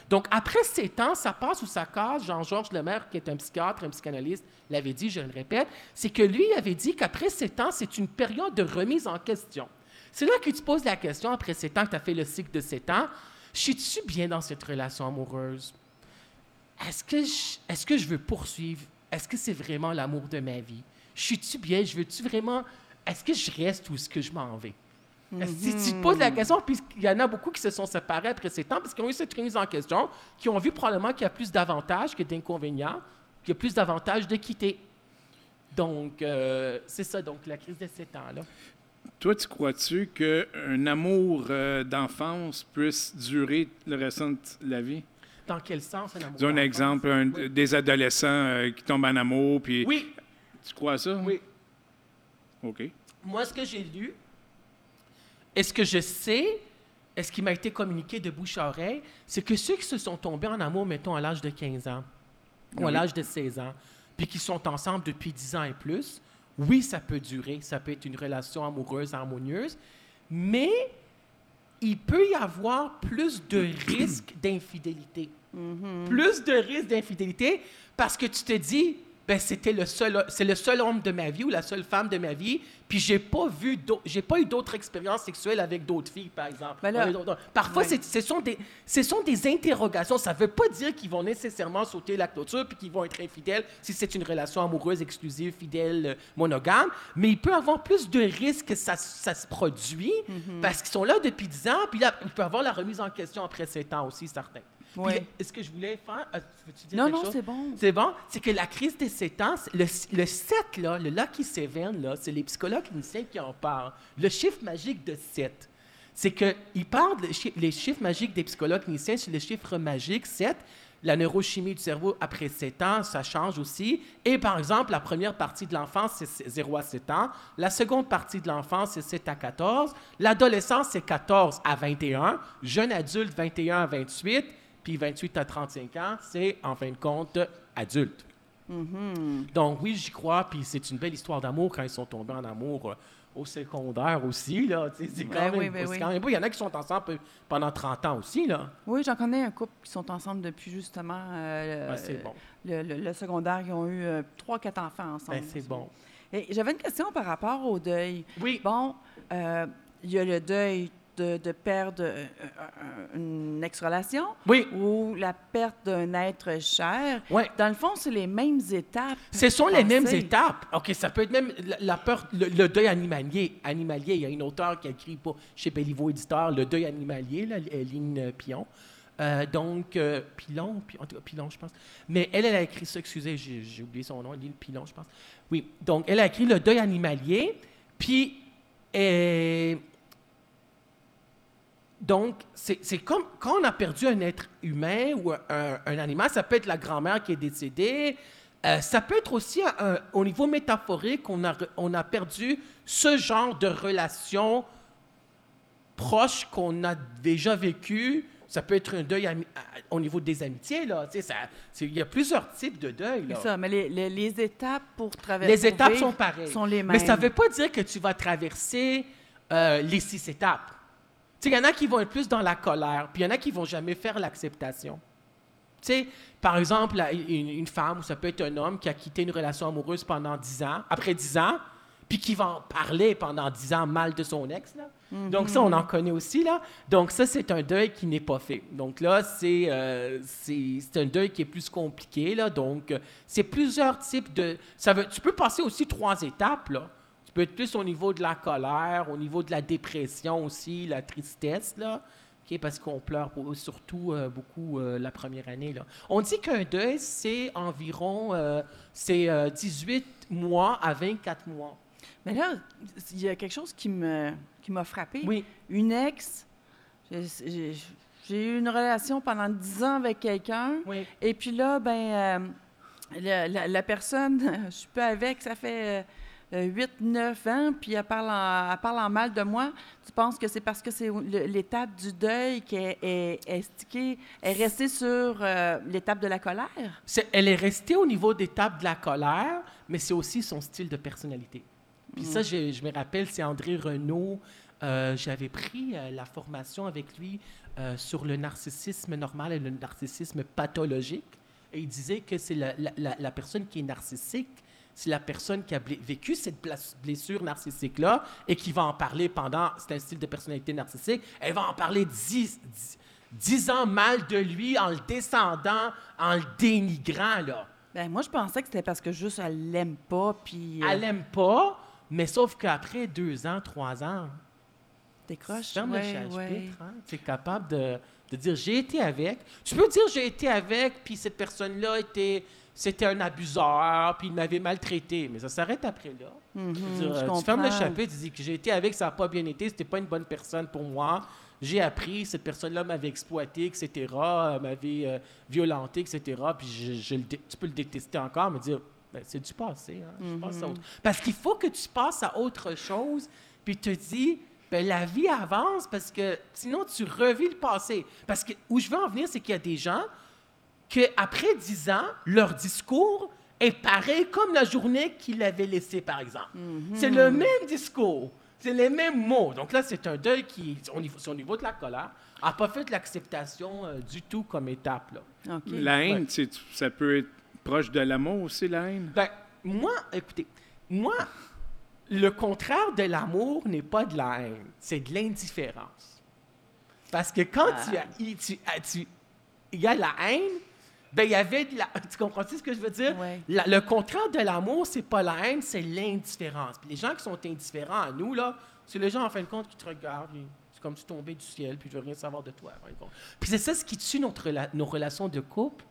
Donc, après ces temps, ça passe ou ça casse. Jean-Georges Lemaire, qui est un psychiatre, un psychanalyste, l'avait dit, je le répète, c'est que lui avait dit qu'après ces temps, c'est une période de remise en question. C'est là que tu poses la question, après ces temps que tu as fait le cycle de sept ans, suis-tu bien dans cette relation amoureuse? Est-ce que, je, est-ce que je veux poursuivre? Est-ce que c'est vraiment l'amour de ma vie? Suis-tu bien? Je veux-tu vraiment... Est-ce que je reste ou est-ce que je m'en vais? Si tu te poses la question, puis il y en a beaucoup qui se sont séparés après ces temps, parce qu'ils ont eu cette remise en question, qui ont vu probablement qu'il y a plus d'avantages que d'inconvénients, qu'il y a plus d'avantages de quitter. Donc, euh, c'est ça, donc, la crise de ces temps-là. Toi, tu crois-tu qu'un amour euh, d'enfance puisse durer le restant de la vie? Dans quel sens un amour Disons un exemple, un- Oui. des adolescents euh, qui tombent en amour, puis Oui, tu crois à ça? oui. OK. Moi, ce que j'ai lu, est-ce que je sais, est-ce qui m'a été communiqué de bouche à oreille, c'est que ceux qui se sont tombés en amour, mettons, à l'âge de 15 ans ou à l'âge de 16 ans, puis qui sont ensemble depuis 10 ans et plus, oui, ça peut durer, ça peut être une relation amoureuse, harmonieuse, mais il peut y avoir plus de risques d'infidélité. Plus de risques d'infidélité parce que tu te dis, ben c'était le seul, c'est le seul homme de ma vie ou la seule femme de ma vie, puis j'ai pas vu, j'ai pas eu d'autres expériences sexuelles avec d'autres filles, par exemple. Ben là- Parfois, Ouais. ce sont des, ce sont des interrogations. Ça veut pas dire qu'ils vont nécessairement sauter la clôture puis qu'ils vont être infidèles si c'est une relation amoureuse, exclusive, fidèle, euh, monogame. Mais il peut avoir plus de risques que ça, ça se produit Mhm. parce qu'ils sont là depuis 10 ans, puis là, il peut y avoir la remise en question après 7 ans aussi, certains. Puis, Ouais. Est-ce que je voulais faire... euh, veux-tu dire Non, non, c'est bon. C'est bon? C'est que la crise des 7 ans, le, le 7, là, le Lucky Seven, là, c'est les psychologues cliniciens qui en parlent. Le chiffre magique de 7, c'est qu'ils parlent, les chiffres magiques des psychologues cliniciens, c'est le chiffre magique 7. La neurochimie du cerveau après 7 ans, ça change aussi. Et par exemple, la première partie de l'enfance, c'est 0 à 7 ans. La seconde partie de l'enfance, c'est 7 à 14. L'adolescence, c'est 14 à 21. Jeune adulte, 21 à 28. Puis 28 à 35 ans, c'est en fin de compte adulte. Donc oui, j'y crois, puis c'est une belle histoire d'amour quand ils sont tombés en amour euh, au secondaire aussi, là. C'est quand, Ben oui, ben oui. quand même beau. Il y en a qui sont ensemble pe- pendant 30 ans aussi, là. Oui, j'en connais un couple qui sont ensemble depuis justement euh, Ah, bon. le, le- le secondaire. Ils ont eu euh, trois, quatre enfants ensemble. Ben, c'est bon. J'avais une question par rapport au deuil. Oui. Bon, euh, il y a le deuil de, de perdre euh, euh, une ex-relation Oui. ou la perte d'un être cher. Dans le fond, c'est les mêmes étapes. Ce sont les mêmes étapes. OK, ça peut être même la, la peur, le, le deuil animalier. Animalier, il y a une auteure qui a écrit pour, chez Belliveau Éditeur, Le deuil animalier, là, Lynn Pion. Euh, donc, euh, Pilon, Pi- en tout cas, Pilon, je pense. Mais elle, elle a écrit ça, excusez, j'ai oublié son nom, Lynn Pilon, je pense. Oui, donc elle a écrit Le deuil animalier, puis euh, donc, c'est comme quand on a perdu un être humain ou un, un animal, ça peut être la grand-mère qui est décédée, euh, ça peut être aussi un- au niveau métaphorique, on a, re- on a perdu ce genre de relation proche qu'on a déjà vécu. Ça peut être un deuil au niveau des amitiés, là. Il y a plusieurs types de deuil. C'est ça, mais les, les- les étapes pour traverser. Les étapes sont pareilles. sont les Mais ça ne mêmes. veut pas dire que tu vas traverser euh, les six étapes. Tu sais, il y en a qui vont être plus dans la colère, puis il y en a qui vont jamais faire l'acceptation. Par exemple, une, une femme ou ça peut être un homme qui a quitté une relation amoureuse pendant 10 ans, après 10 ans, puis qui va en parler pendant 10 ans mal de son ex. Là. Donc ça, on en connaît aussi. Là. Donc ça, c'est un deuil qui n'est pas fait. Donc là, c'est euh, un deuil qui est plus compliqué. Là. Donc, euh, c'est plusieurs types de... Ça veut, tu peux passer aussi trois étapes. Là. Être plus au niveau de la colère, au niveau de la dépression aussi, la tristesse. Là. Parce qu'on pleure pour- surtout euh, beaucoup euh, la première année. Là. On dit qu'un deuil, c'est environ euh, c'est, euh, 18 mois à 24 mois. Mais là, il y a quelque chose qui me qui m'a frappé. Oui. Une ex, j'ai- eu une relation pendant 10 ans avec quelqu'un. Oui. Et puis là, ben, la, la- la personne, *laughs* je suis pas avec, ça fait 8-9 ans, puis elle parle, en, elle parle en mal de moi. Tu penses que c'est parce que c'est l'étape du deuil qui est, stickée, est restée sur euh, l'étape de la colère? Elle est restée au niveau d'étape de la colère, mais c'est aussi son style de personnalité. Puis ça, je, je me rappelle, c'est André Renaud. euh, J'avais pris euh, la formation avec lui euh, sur le narcissisme normal et le narcissisme pathologique. Et il disait que c'est la, la- la- la personne qui est narcissique, c'est la personne qui a vécu cette blessure narcissique-là et qui va en parler pendant, c'est un style de personnalité narcissique, elle va en parler dix, dix, dix ans mal de lui en le descendant, en le dénigrant, là. Ben, moi, je pensais que c'était parce que juste elle l'aime pas, puis euh, Elle l'aime pas, mais sauf qu'après deux ans, trois ans, décroche. Ouais, ouais. hein, tu es capable de, de dire j'ai été avec. Tu peux dire j'ai été avec, puis cette personne-là était. C'était un abuseur, puis il m'avait maltraité. Mais ça s'arrête après là. Mhm, Je veux dire, je euh, tu fermes le chapitre, tu dis que j'ai été avec, ça n'a pas bien été, c'était pas une bonne personne pour moi. j'ai appris, cette personne-là m'avait exploité, etc., euh, m'avait euh, violenté, etc., puis je, je tu peux le détester encore, mais dire, ben, c'est du passé. Hein, je passe à autre- Parce qu'il faut que tu passes à autre chose, puis te dis, ben, la vie avance, parce que sinon, tu revis le passé. Parce que où je veux en venir, c'est qu'il y a des gens qu'après 10 ans, leur discours est pareil comme la journée qu'ils l'avaient laissé, par exemple. C'est le même discours, c'est les mêmes mots. Donc là, c'est un deuil qui, au niveau, c'est au niveau de la colère, n'a pas fait de l'acceptation euh, du tout comme étape. Là. La haine, Ouais. ça peut être proche de l'amour aussi, la haine? Ben, moi, écoutez, moi, le contraire de l'amour n'est pas de la haine, c'est de l'indifférence. Parce que quand tu, as, tu, as- tu- il y a la haine, ben il y avait de la, *laughs* tu comprends ce que je veux dire? Ouais. La- le contraire de l'amour, c'est pas la haine, c'est l'indifférence. Puis les gens qui sont indifférents à nous, là, c'est les gens, en fin de compte, qui te regardent. C'est comme si tu tombais du ciel, puis je veux rien savoir de toi, en fin de compte. Puis c'est ça ce qui tue notre, nos relations de couple,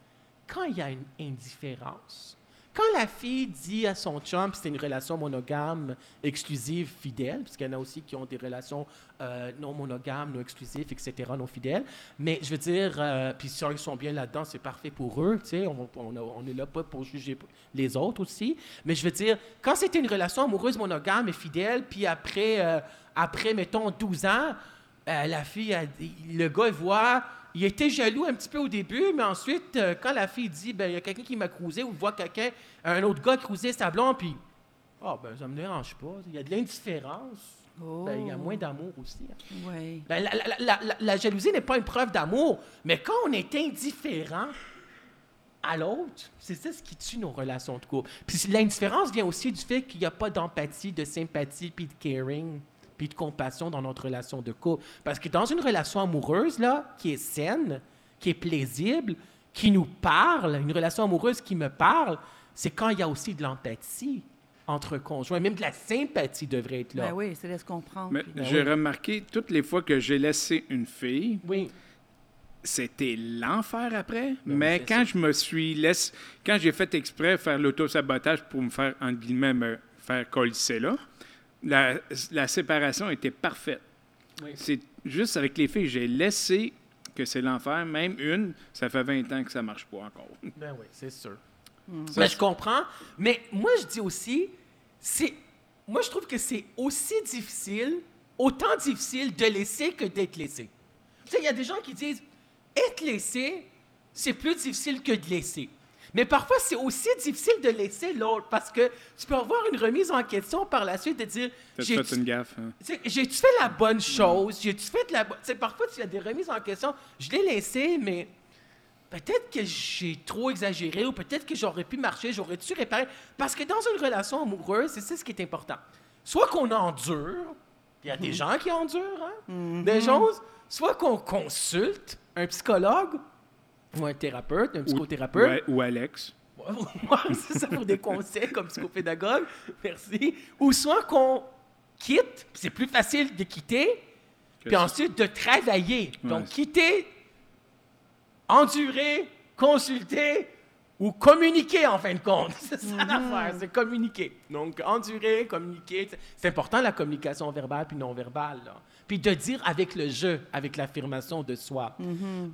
quand il y a une indifférence. Quand la fille dit à son chum, c'est une relation monogame, exclusive, fidèle, parce qu'il y en a aussi qui ont des relations euh, non monogames, non exclusives, etc., non fidèles. Mais je veux dire, euh, puis si ils sont bien là-dedans, c'est parfait pour eux, tu sais, on, on, est là pas pour juger les autres aussi. Mais je veux dire, quand c'était une relation amoureuse monogame et fidèle, puis après, euh, après mettons, 12 ans, la fille, le gars, voit, il était jaloux un petit peu au début, mais ensuite, euh, quand la fille dit, ben, il y a quelqu'un qui m'a cruisé, ou voit quelqu'un, un autre gars cruiser sa blonde, puis, ah, ben, ça me dérange pas. Il y a de l'indifférence. Ben, il y a Oh. moins d'amour aussi. hein. Ben, la, la- la- la- la jalousie n'est pas une preuve d'amour, mais quand on est indifférent à l'autre, c'est ça ce qui tue nos relations de couple. Puis l'indifférence vient aussi du fait qu'il n'y a pas d'empathie, de sympathie, puis de caring, puis de compassion dans notre relation de couple. Parce que dans une relation amoureuse, là, qui est saine, qui est plaisible, qui nous parle, une relation amoureuse qui me parle, c'est quand il y a aussi de l'empathie entre conjoints, même de la sympathie devrait être là. Ben oui, c'est laisse comprendre. Mais puis- j'ai remarqué, toutes les fois que j'ai laissé une fille, Oui. c'était l'enfer après. Ben mais oui, quand je me suis laissé, quand j'ai fait exprès de faire l'autosabotage pour me faire, entre guillemets, me faire colisser là, la, la séparation était parfaite. Oui. C'est juste avec les filles, j'ai laissé que c'est l'enfer. Même une, ça fait 20 ans que ça marche pas encore. Ben oui, c'est sûr. Mais je comprends. Mais moi, je dis aussi, c'est. Moi, je trouve que c'est aussi difficile, autant difficile de laisser que d'être laissé. Tu sais, il y a des gens qui disent être laissé, c'est plus difficile que de laisser. Mais parfois, c'est aussi difficile de laisser l'autre parce que tu peux avoir une remise en question par la suite de dire T'as j'ai fait une gaffe. hein? tu J'ai-tu fait la bonne chose? J'ai-tu fait la bonne... Tu sais, parfois, il y a des remises en question. Je l'ai laissé, mais peut-être que j'ai trop exagéré ou peut-être que j'aurais pu marcher, j'aurais dû réparer. Parce que dans une relation amoureuse, c'est ça ce qui est important. Soit qu'on endure, il y a des gens qui endurent, hein, des choses, soit qu'on consulte un psychologue ou un thérapeute, un psychothérapeute. ou- ou Alex. *laughs* C'est ça pour des conseils comme psychopédagogue. Merci. Ou soit qu'on quitte, c'est plus facile de quitter, Que puis ensuite de travailler. Donc, quitter, endurer, consulter ou communiquer en fin de compte. *laughs* C'est ça l'affaire, c'est communiquer. Donc, endurer, communiquer. c'est- C'est important la communication verbale puis non verbale. là. Puis de dire avec le jeu, avec l'affirmation de soi.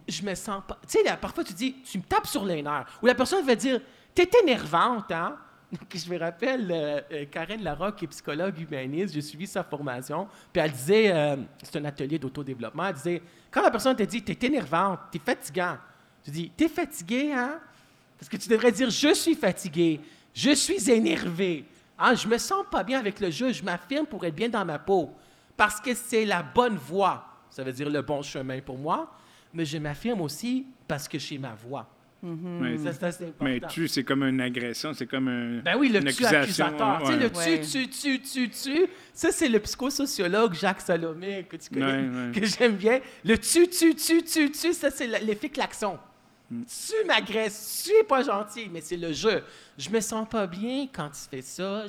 Je me sens pas. Tu sais, parfois tu dis, tu me tapes sur les nerfs. Ou la personne va dire, t'es énervante, hein? Donc, *laughs* je me rappelle, euh, euh, Karen Larocque, qui est psychologue humaniste, j'ai suivi sa formation, puis elle disait, euh, c'est un atelier d'autodéveloppement, elle disait, quand la personne te dit, t'es énervante, t'es fatigant, tu dis, t'es fatigué, hein? Parce que tu devrais dire, je suis fatigué, je suis énervé, hein? je me sens pas bien avec le jeu, je m'affirme pour être bien dans ma peau, parce que c'est la bonne voie, ça veut dire le bon chemin pour moi, mais je m'affirme aussi parce que j'ai ma voix. Ouais. Ça, ça, c'est important. Mais tu, c'est comme une agression, c'est comme un, Ben oui, le une tu accusation. accusateur. Tu sais, ouais. le tu, Ouais. tu, tu, tu, tu, ça, c'est le psychosociologue Jacques Salomé que tu connais, Ouais, ouais. *laughs* que j'aime bien. Le tu, tu, tu, tu, tu, ça, c'est l'effet klaxon. Mm. Tu m'agresses, tu es pas gentil, mais c'est le jeu. Je me sens pas bien quand tu fais ça.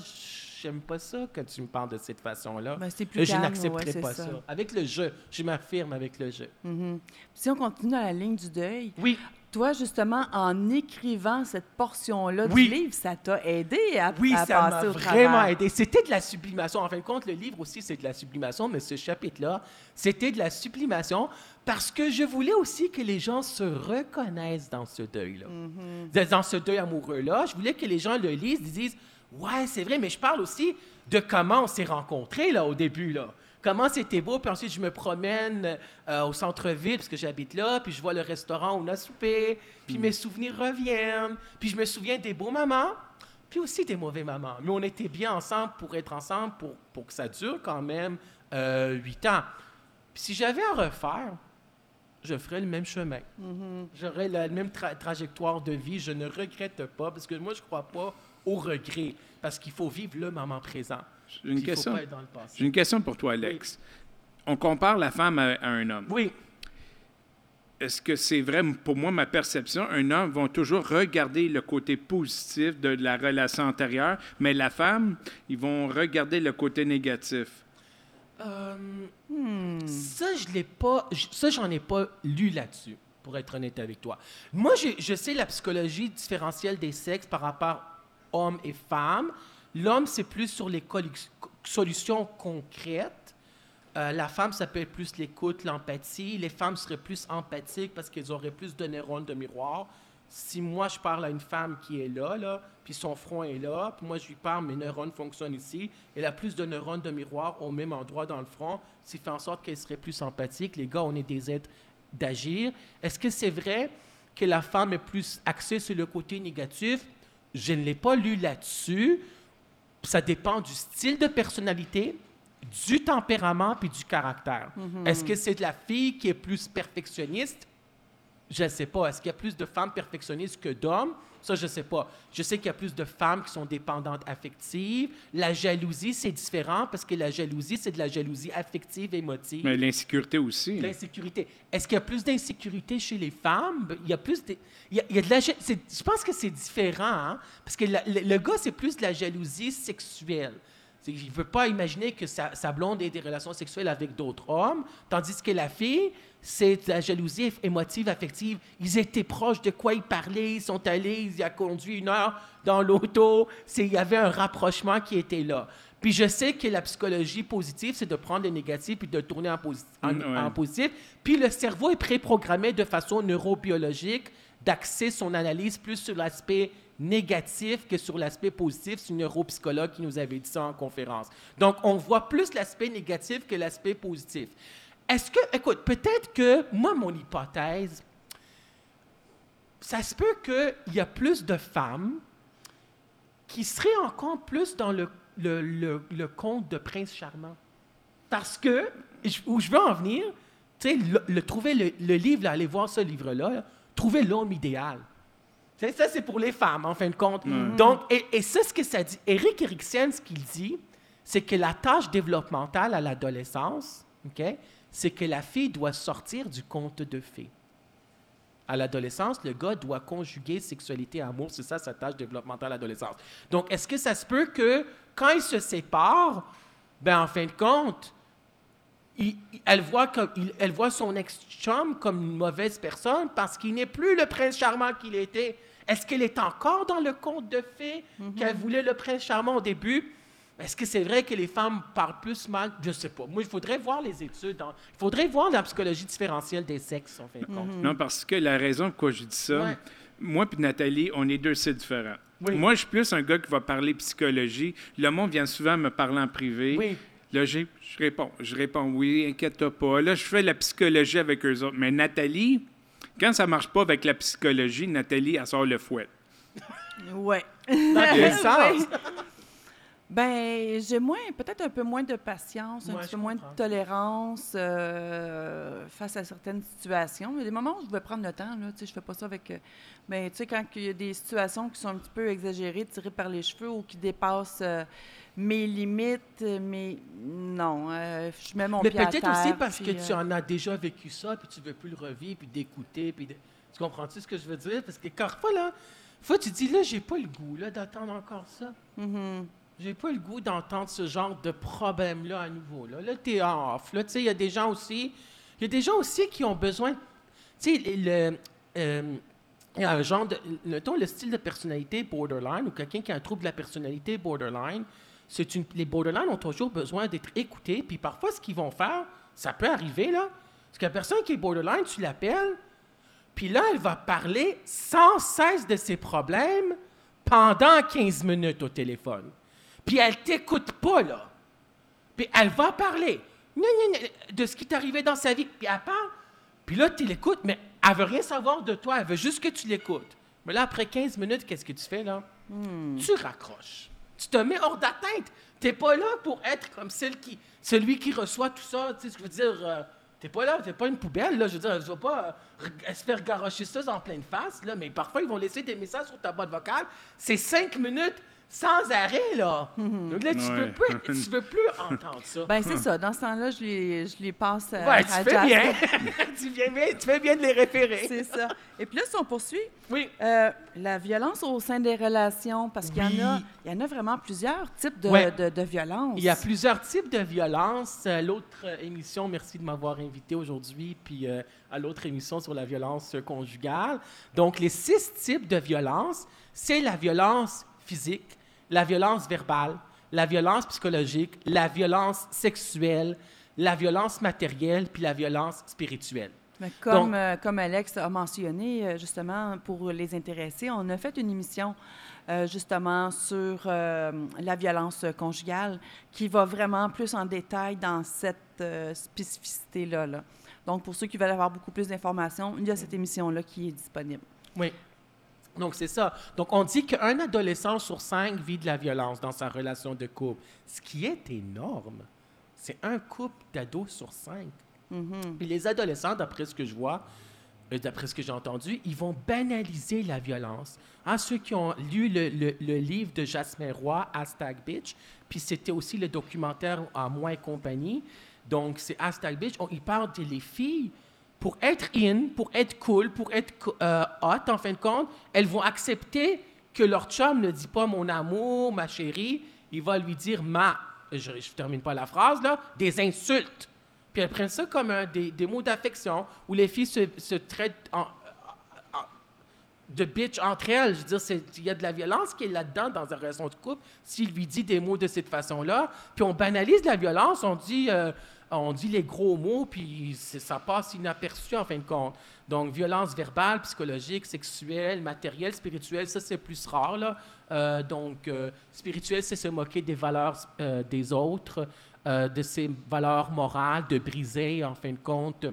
J'aime pas ça quand tu me parles de cette façon-là. Ben, c'est plus je n'accepterai ouais, pas ça. ça. Avec le jeu, je m'affirme avec le jeu. Mhm. Si on continue dans la ligne du deuil, Oui, toi, justement, en écrivant cette portion-là Oui. du livre, ça t'a aidé à, Oui, à ça m'a passer au vraiment travers. aidé. C'était de la sublimation. En fin de compte, le livre aussi, c'est de la sublimation, mais ce chapitre-là, c'était de la sublimation parce que je voulais aussi que les gens se reconnaissent dans ce deuil-là. Mm-hmm. Dans ce deuil amoureux-là, je voulais que les gens le lisent, ils disent Ouais, c'est vrai, mais je parle aussi de comment on s'est rencontrés là, au début. Là. Comment c'était beau, puis ensuite je me promène euh, au centre-ville, parce que j'habite là, puis je vois le restaurant où on a soupé, puis mes souvenirs reviennent, puis je me souviens des beaux moments, puis aussi des mauvais moments. Mais on était bien ensemble pour être ensemble, pour, pour que ça dure quand même euh, huit ans. Puis si j'avais à refaire, je ferais le même chemin. J'aurais la même tra- trajectoire de vie. Je ne regrette pas, parce que moi, je ne crois pas au regret, parce qu'il faut vivre le moment présent. J'ai une question. pas être dans le passé. J'ai une question pour toi, Alex. On compare la femme à, à un homme. Oui, Est-ce que c'est vrai, pour moi, ma perception, un homme va toujours regarder le côté positif de la relation antérieure, mais la femme, ils vont regarder le côté négatif. Euh, Ça, je l'ai pas. j- Ça, j'en ai pas lu là-dessus, pour être honnête avec toi. Moi, je, je sais la psychologie différentielle des sexes par rapport hommes et femmes. L'homme, c'est plus sur les solutions concrètes. Euh, la femme, ça peut être plus l'écoute, l'empathie. Les femmes seraient plus empathiques parce qu'elles auraient plus de neurones de miroir. Si moi, je parle à une femme qui est là, puis son front est là, puis moi, je lui parle, mes neurones fonctionnent ici, elle a plus de neurones de miroir au même endroit dans le front, ce fait en sorte qu'elle serait plus empathique. Les gars, on est des êtres d'agir. Est-ce que c'est vrai que la femme est plus axée sur le côté négatif? Je ne l'ai pas lu là-dessus. Ça dépend du style de personnalité, du tempérament puis du caractère. Est-ce que c'est de la fille qui est plus perfectionniste? Je ne sais pas. Est-ce qu'il y a plus de femmes perfectionnistes que d'hommes? Ça, je ne sais pas. Je sais qu'il y a plus de femmes qui sont dépendantes affectives. La jalousie, c'est différent parce que la jalousie, c'est de la jalousie affective, émotive. Mais l'insécurité aussi. L'insécurité. Est-ce qu'il y a plus d'insécurité chez les femmes? Il y a plus de... Il y a, il y a de la... Je pense que c'est différent, hein? Parce que la- le, le gars, c'est plus de la jalousie sexuelle. C'est- Il ne veut pas imaginer que sa, sa blonde ait des relations sexuelles avec d'autres hommes, tandis que la fille, c'est la jalousie émotive, affective. Ils étaient proches de quoi ils parlaient, ils sont allés, ils ont conduit une heure dans l'auto. Il y avait un rapprochement qui était là. Puis je sais que la psychologie positive, c'est de prendre le négatif puis de le tourner en, posi- en- Mm, ouais. en positif. Puis le cerveau est préprogrammé de façon neurobiologique d'axer son analyse plus sur l'aspect négatif que sur l'aspect positif. C'est une neuropsychologue qui nous avait dit ça en conférence. Donc, on voit plus l'aspect négatif que l'aspect positif. Est-ce que, écoute, peut-être que, moi, mon hypothèse, ça se peut qu'il y a plus de femmes qui seraient encore plus dans le, le, le- conte de Prince Charmant. Parce que, où je veux en venir, tu sais, le, trouver le, livre, aller voir ce livre-là, là, trouver l'homme idéal. Ça, c'est pour les femmes, en fin de compte. Donc, et, et ça, ce que ça dit, Eric Eriksen, ce qu'il dit, c'est que la tâche développementale à l'adolescence, OK, c'est que la fille doit sortir du conte de fées. À l'adolescence, le gars doit conjuguer sexualité et amour. C'est ça sa tâche développementale à l'adolescence. Donc, est-ce que ça se peut que quand ils se séparent, ben en fin de compte, il- elle, voit comme, il- elle voit son ex-chum comme une mauvaise personne parce qu'il n'est plus le prince charmant qu'il était. Est-ce qu'elle est encore dans le conte de fées qu'elle voulait le prince charmant au début? Est-ce que c'est vrai que les femmes parlent plus mal? Je ne sais pas. Moi, il faudrait voir les études. Il faudrait voir la psychologie différentielle des sexes, en fin de compte. Non, parce que la raison pourquoi je dis ça, Ouais. moi et Nathalie, on est deux styles différents. Oui. Moi, je suis plus un gars qui va parler psychologie. Le monde vient souvent me parler en privé. Oui. Là, j'ai- je réponds. Je réponds oui, inquiète-toi pas. Là, je fais la psychologie avec eux autres. Mais Nathalie, quand ça marche pas avec la psychologie, Nathalie, elle sort le fouet. Ouais. Dans *laughs* quel sens? Ben, j'ai moins, peut-être un peu moins de patience, un Ouais, petit peu moins de tolérance euh, face à certaines situations. Il y a des moments où je vais prendre le temps, là, tu sais, je fais pas ça avec... euh, ben, tu sais, quand il y a des situations qui sont un petit peu exagérées, tirées par les cheveux ou qui dépassent euh, mes limites, euh, mais non, euh, je mets mon Mais pied à peut-être terre, aussi parce puis, que euh, tu en as déjà vécu ça, puis tu veux plus le revivre, puis d'écouter, puis de... Tu comprends-tu ce que je veux dire? Parce que parfois, là, fois, tu dis, là, j'ai pas le goût, là, d'entendre encore ça. mhm. J'ai pas le goût d'entendre ce genre de problème-là à nouveau. Là, là t'es off. Là, tu sais, il y a des gens aussi... Il y a des gens aussi qui ont besoin... Tu sais, le... euh, il y a un genre de. Le style de personnalité borderline ou quelqu'un qui a un trouble de la personnalité borderline, une, les borderline ont toujours besoin d'être écoutés. Puis parfois, ce qu'ils vont faire, ça peut arriver, là. Parce que la personne qui est borderline, tu l'appelles, puis là, elle va parler sans cesse de ses problèmes pendant 15 minutes au téléphone. Puis elle t'écoute pas, là. Puis elle va parler de ce qui t'est arrivé dans sa vie. Puis elle parle. Puis là, tu l'écoutes, mais elle veut rien savoir de toi. Elle veut juste que tu l'écoutes. Mais là, après 15 minutes, qu'est-ce que tu fais, là? Tu raccroches. Tu te mets hors d'atteinte. Tu n'es pas là pour être comme celle qui, celui qui reçoit tout ça. Tu sais ce que je veux dire? euh, T'es pas là, t'es pas une poubelle, là. Je veux dire, je vais pas euh, se faire garocher ça en pleine face, là. Mais parfois, ils vont laisser des messages sur ta boîte vocale. C'est cinq minutes sans arrêt, là. Donc *laughs* là, tu, Ouais. veux plus, tu veux plus entendre ça. Ben c'est ça. Dans ce temps-là, je les, je les passe euh, ouais, tu à fais Jasper. bien. *laughs* tu, viens bien. Tu fais bien de les référer. C'est ça. Et puis là, si on poursuit, Oui. euh, la violence au sein des relations, parce qu'il y, en a, il y en a vraiment plusieurs types de, Ouais. de, de violences. Il y a plusieurs types de violences. Euh, L'autre émission, merci de m'avoir invité aujourd'hui, puis euh, à l'autre émission sur la violence conjugale. Donc, les six types de violences, c'est la violence physique, la violence verbale, la violence psychologique, la violence sexuelle, la violence matérielle, puis la violence spirituelle. Mais comme, Donc- euh, comme Alex a mentionné, euh, justement, pour les intéressés, on a fait une émission euh, justement sur euh, la violence conjugale qui va vraiment plus en détail dans cette spécificité-là. là. Donc, pour ceux qui veulent avoir beaucoup plus d'informations, il y a cette émission-là qui est disponible. Oui. Donc, c'est ça. Donc, on dit qu'un adolescent sur cinq vit de la violence dans sa relation de couple, ce qui est énorme. C'est un couple d'ados sur cinq. Puis les adolescents, d'après ce que je vois, euh, d'après ce que j'ai entendu, ils vont banaliser la violence. Hein, ceux qui ont lu le, le- le livre de Jasmin Roy, Hashtag Bitch, puis c'était aussi le documentaire à Moi et compagnie. Donc, c'est Hashtag Bitch. On, ils parlent des les filles, pour être in, pour être cool, pour être euh, hot, en fin de compte, elles vont accepter que leur chum ne dit pas mon amour, ma chérie. Il va lui dire ma, je ne termine pas la phrase, là, des insultes. Puis elles prennent ça comme des, des mots d'affection où les filles se, se traitent en- en- de bitch entre elles. Je veux dire, il y a de la violence qui est là-dedans dans une relation de couple. S'il lui dit des mots de cette façon-là, puis on banalise la violence, on dit, euh, on dit les gros mots, puis ça passe inaperçu en fin de compte. Donc, violence verbale, psychologique, sexuelle, matérielle, spirituelle, ça c'est plus rare. Là. Euh, donc, euh, spirituel, c'est se moquer des valeurs des autres, de ses valeurs morales, de briser en fin de compte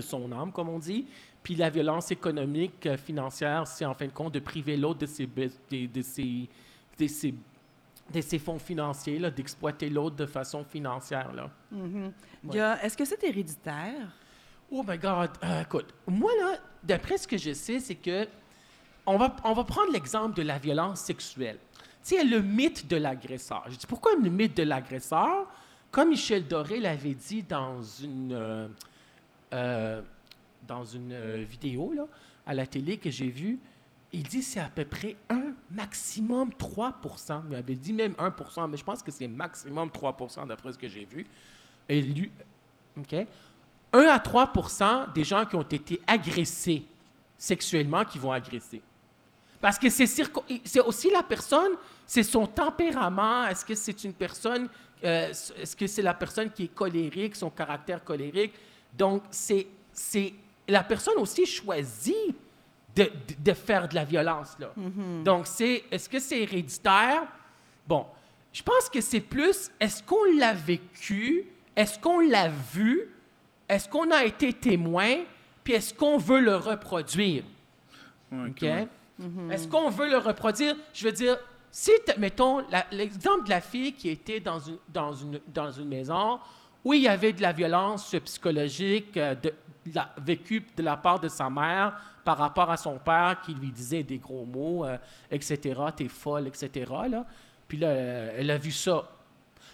son âme, comme on dit. Puis la violence économique, euh, financière, c'est en fin de compte de priver l'autre de ses, de, de ses, de ses- de ses fonds financiers, d'exploiter l'autre de façon financière. Là. A- Est-ce que c'est héréditaire? Oh my God! Euh, écoute, moi, là, d'après ce que je sais, c'est que on va, on va prendre l'exemple de la violence sexuelle. Tu sais, le mythe de l'agresseur. Je dis pourquoi le mythe de l'agresseur? Comme Michel Doré l'avait dit dans une, euh, euh, dans une euh, vidéo là, à la télé que j'ai vue, il dit c'est à peu près un maximum 3% Il avait dit même 1% mais je pense que c'est maximum 3% d'après ce que j'ai vu. Et lui, OK? 1 à 3% des gens qui ont été agressés sexuellement qui vont agresser. Parce que c'est aussi la personne, c'est son tempérament. Est-ce que c'est une personne, euh, est-ce que c'est la personne qui est colérique, son caractère colérique? Donc, c'est, c'est la personne aussi choisit de, de- de faire de la violence. Là. Donc, c'est, est-ce que c'est héréditaire? Bon, je pense que c'est plus, est-ce qu'on l'a vécu? Est-ce qu'on l'a vu? Est-ce qu'on a été témoin? Puis est-ce qu'on veut le reproduire? Ouais, OK? ouais. Est-ce qu'on veut le reproduire? Je veux dire, si, mettons, l'exemple de la fille qui était dans une, dans une, dans une maison où il y avait de la violence psychologique euh, de la- vécue de la part de sa mère par rapport à son père qui lui disait des gros mots, euh, etc., t'es folle, etc., là. Puis là, euh, elle a vu ça.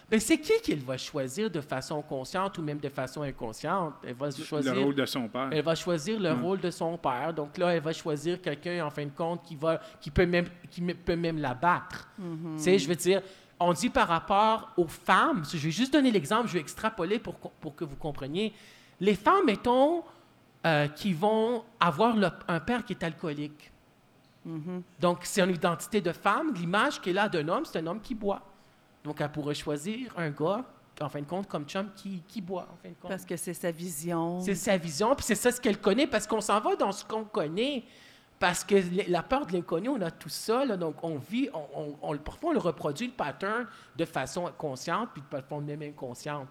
Ben, c'est qui qu'elle va choisir de façon consciente ou même de façon inconsciente? Elle va choisir... Le rôle de son père. Elle va choisir le rôle de son père. Donc là, elle va choisir quelqu'un, en fin de compte, qui, va, qui, peut, même, qui peut même la battre. Tu sais, je veux dire, on dit par rapport aux femmes, je vais juste donner l'exemple, je vais extrapoler pour, pour que vous compreniez. Les femmes, mettons, euh, qui vont avoir le- un père qui est alcoolique. Donc, c'est une identité de femme. L'image qu'elle a d'un homme, c'est un homme qui boit. Donc, elle pourrait choisir un gars, en fin de compte, comme chum, qui, qui boit, en fin de compte. Parce que c'est sa vision. C'est sa vision, puis c'est ça ce qu'elle connaît, parce qu'on s'en va dans ce qu'on connaît. Parce que la peur de l'inconnu, on a tout ça, là, donc on vit, on, on- on- parfois on le reproduit, le pattern, de façon consciente, puis parfois même inconsciente.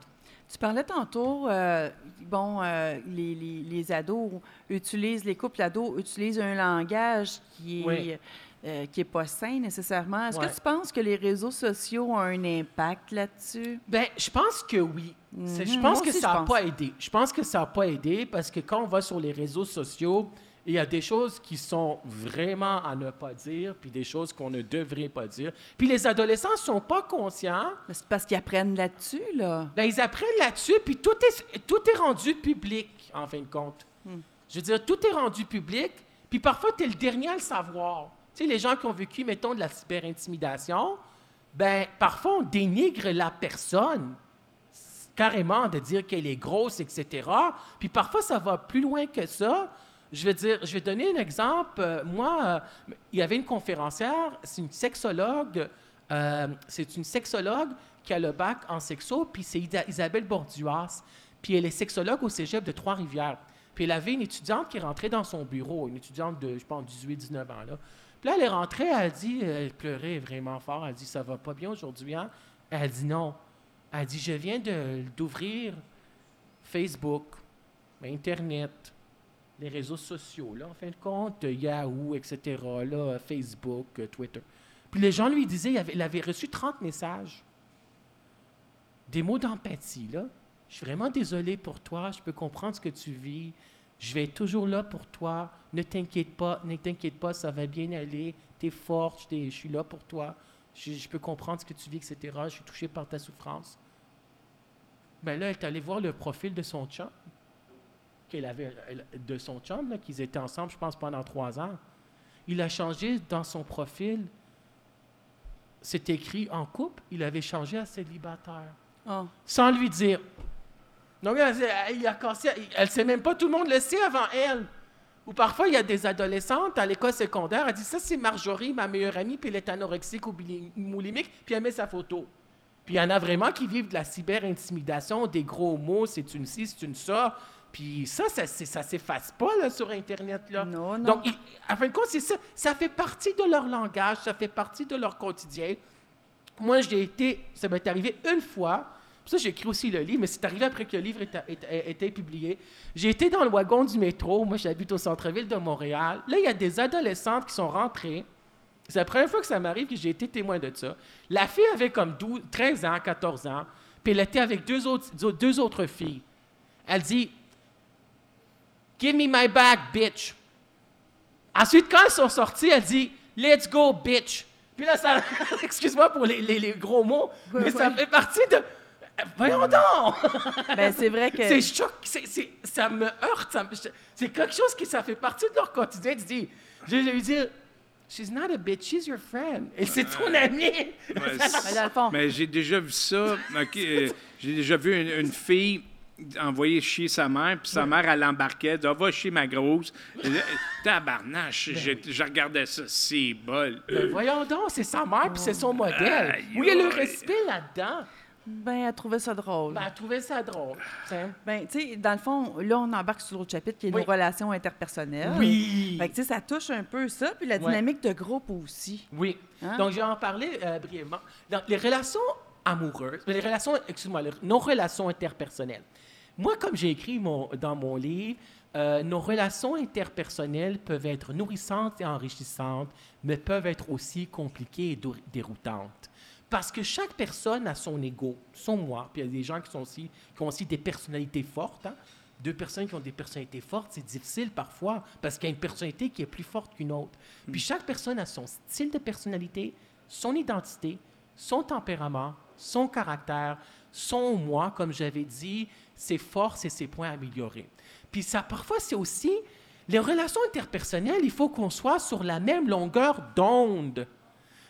Tu parlais tantôt, euh, bon, euh, les, les- les ados utilisent, les couples ados utilisent un langage qui est, Oui. euh, qui est pas sain nécessairement. Est-ce Ouais. que tu penses que les réseaux sociaux ont un impact là-dessus? Ben, je pense que oui. Je Mhm, pense moi que aussi, ça n'a pas aidé. Je pense que ça n'a pas aidé parce que quand on va sur les réseaux sociaux, il y a des choses qui sont vraiment à ne pas dire, puis des choses qu'on ne devrait pas dire. Puis les adolescents ne sont pas conscients. C'est parce qu'ils apprennent là-dessus, là. Ben, ils apprennent là-dessus, puis tout est, tout est rendu public, en fin de compte. Je veux dire, tout est rendu public, puis parfois, tu es le dernier à le savoir. Tu sais, les gens qui ont vécu, mettons, de la cyberintimidation, ben, parfois, on dénigre la personne, carrément, de dire qu'elle est grosse, etc. Puis parfois, ça va plus loin que ça. Je vais dire, je vais donner un exemple. Euh, moi, euh, il y avait une conférencière, c'est une sexologue, euh, c'est une sexologue qui a le bac en sexo, puis c'est Isabelle Borduas. Puis elle est sexologue au cégep de Trois-Rivières. Puis elle avait une étudiante qui rentrait dans son bureau, une étudiante de, je pense, 18-19 ans. Là. Puis là, elle est rentrée, elle a dit, elle pleurait vraiment fort, elle dit, ça va pas bien aujourd'hui, hein? Elle dit non. Elle dit, je viens d'ouvrir Facebook, Internet, les réseaux sociaux, là, en fin de compte, Yahoo, etc., Facebook, euh, Twitter. Puis les gens lui disaient, il avait, reçu 30 messages. Des mots d'empathie. Je suis vraiment désolé pour toi, je peux comprendre ce que tu vis. Je vais être toujours là pour toi. Ne t'inquiète pas, ne t'inquiète pas, ça va bien aller. Tu es forte, je, suis là pour toi. Je, peux comprendre ce que tu vis, etc. Je suis touché par ta souffrance. Ben là, elle est allée voir le profil de son chum, qu'elle avait, elle- de son chum, qu'ils étaient ensemble, je pense, pendant trois ans. Il a changé dans son profil. C'est écrit en couple, il avait changé à célibataire. Ah. Sans lui dire. Donc, il a cassé. Elle ne sait même pas, tout le monde le sait avant elle. Ou parfois, il y a des adolescentes à l'école secondaire, elle dit Ça, c'est Marjorie, ma meilleure amie, puis elle est anorexique ou boulimique, puis elle met sa photo. Puis il y en a vraiment qui vivent de la cyber-intimidation, des gros mots, c'est une ci, c'est une ça. Puis ça, ça, ça s'efface pas là, sur Internet. Là. Non, non. Donc, il- en fin de compte, c'est ça. Ça fait partie de leur langage, ça fait partie de leur quotidien. Moi, j'ai été, ça m'est arrivé une fois, pour ça j'ai écrit aussi le livre, mais c'est arrivé après que le livre était- était publié. J'ai été dans le wagon du métro, moi j'habite au centre-ville de Montréal. Là, il y a des adolescentes qui sont rentrées. C'est la première fois que ça m'arrive que j'ai été témoin de ça. La fille avait comme 12, 13 ans, 14 ans, puis elle était avec deux autres, deux autres filles. Elle dit Give me my bag, bitch. Ensuite, quand elles sont sorties, elle dit Let's go, bitch. Puis là, ça. *laughs* Excuse-moi pour les, les- les gros mots, mais ça fait partie de. Voyons donc! Ben, c'est vrai que. C'est choc, c'est- c'est- ça me heurte. ça me- C'est quelque chose qui ça fait partie de leur quotidien. Tu dis, je vais lui dire, She's not a bitch, she's your friend. Et c'est ton ami. Ouais. Mais j'ai déjà vu ça. Euh, j'ai déjà vu une, une fille envoyer chier sa mère, puis sa mère, elle l'embarquait, elle dit, Ah, va chier ma grosse. Là, *laughs* Tabarnache, je, je regardais ça, c'est bol. Ben, voyons donc, c'est sa mère puis c'est son modèle. Aïe, Oui, il y a le aïe. respect là-dedans. Ben, elle trouvait ça drôle. Ben, elle trouvait ça drôle. tu sais. Ben, tu sais, dans le fond, là, on embarque sur l'autre chapitre qui est Oui. nos relations interpersonnelles. Oui. Fait que, tu sais, ça touche un peu ça, puis la Ouais. dynamique de groupe aussi. Oui. Hein? Donc, je vais en parler euh, brièvement. Les relations amoureuses, les relations, excuse-moi, les- nos relations interpersonnelles. Moi, comme j'ai écrit mon- dans mon livre, euh, nos relations interpersonnelles peuvent être nourrissantes et enrichissantes, mais peuvent être aussi compliquées et déroutantes. Parce que chaque personne a son ego, son moi. Puis il y a des gens qui, sont aussi, qui ont aussi des personnalités fortes. hein. Deux personnes qui ont des personnalités fortes, c'est difficile parfois parce qu'il y a une personnalité qui est plus forte qu'une autre. Puis chaque personne a son style de personnalité, son identité, son tempérament, son caractère, son moi, comme j'avais dit, ses forces et ses points à améliorer. Puis ça, parfois, c'est aussi les relations interpersonnelles, il faut qu'on soit sur la même longueur d'onde.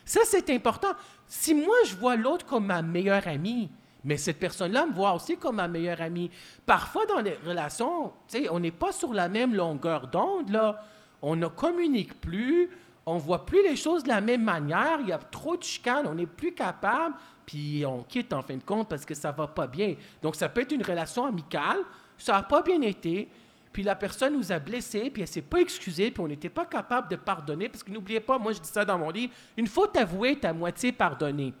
Ça, c'est important. Si moi, je vois l'autre comme ma meilleure amie, Mais cette personne-là me voit aussi comme ma meilleure amie. Parfois, dans les relations, on n'est pas sur la même longueur d'onde, là. On ne communique plus, on voit plus les choses de la même manière, il y a trop de chicanes, on n'est plus capable, puis on quitte en fin de compte parce que ça va pas bien. Donc, ça peut être une relation amicale, ça n'a pas bien été, puis la personne nous a blessés, puis elle s'est pas excusée, puis on n'était pas capable de pardonner, parce que n'oubliez pas, moi je dis ça dans mon livre, une faute avouée est à moitié pardonnée.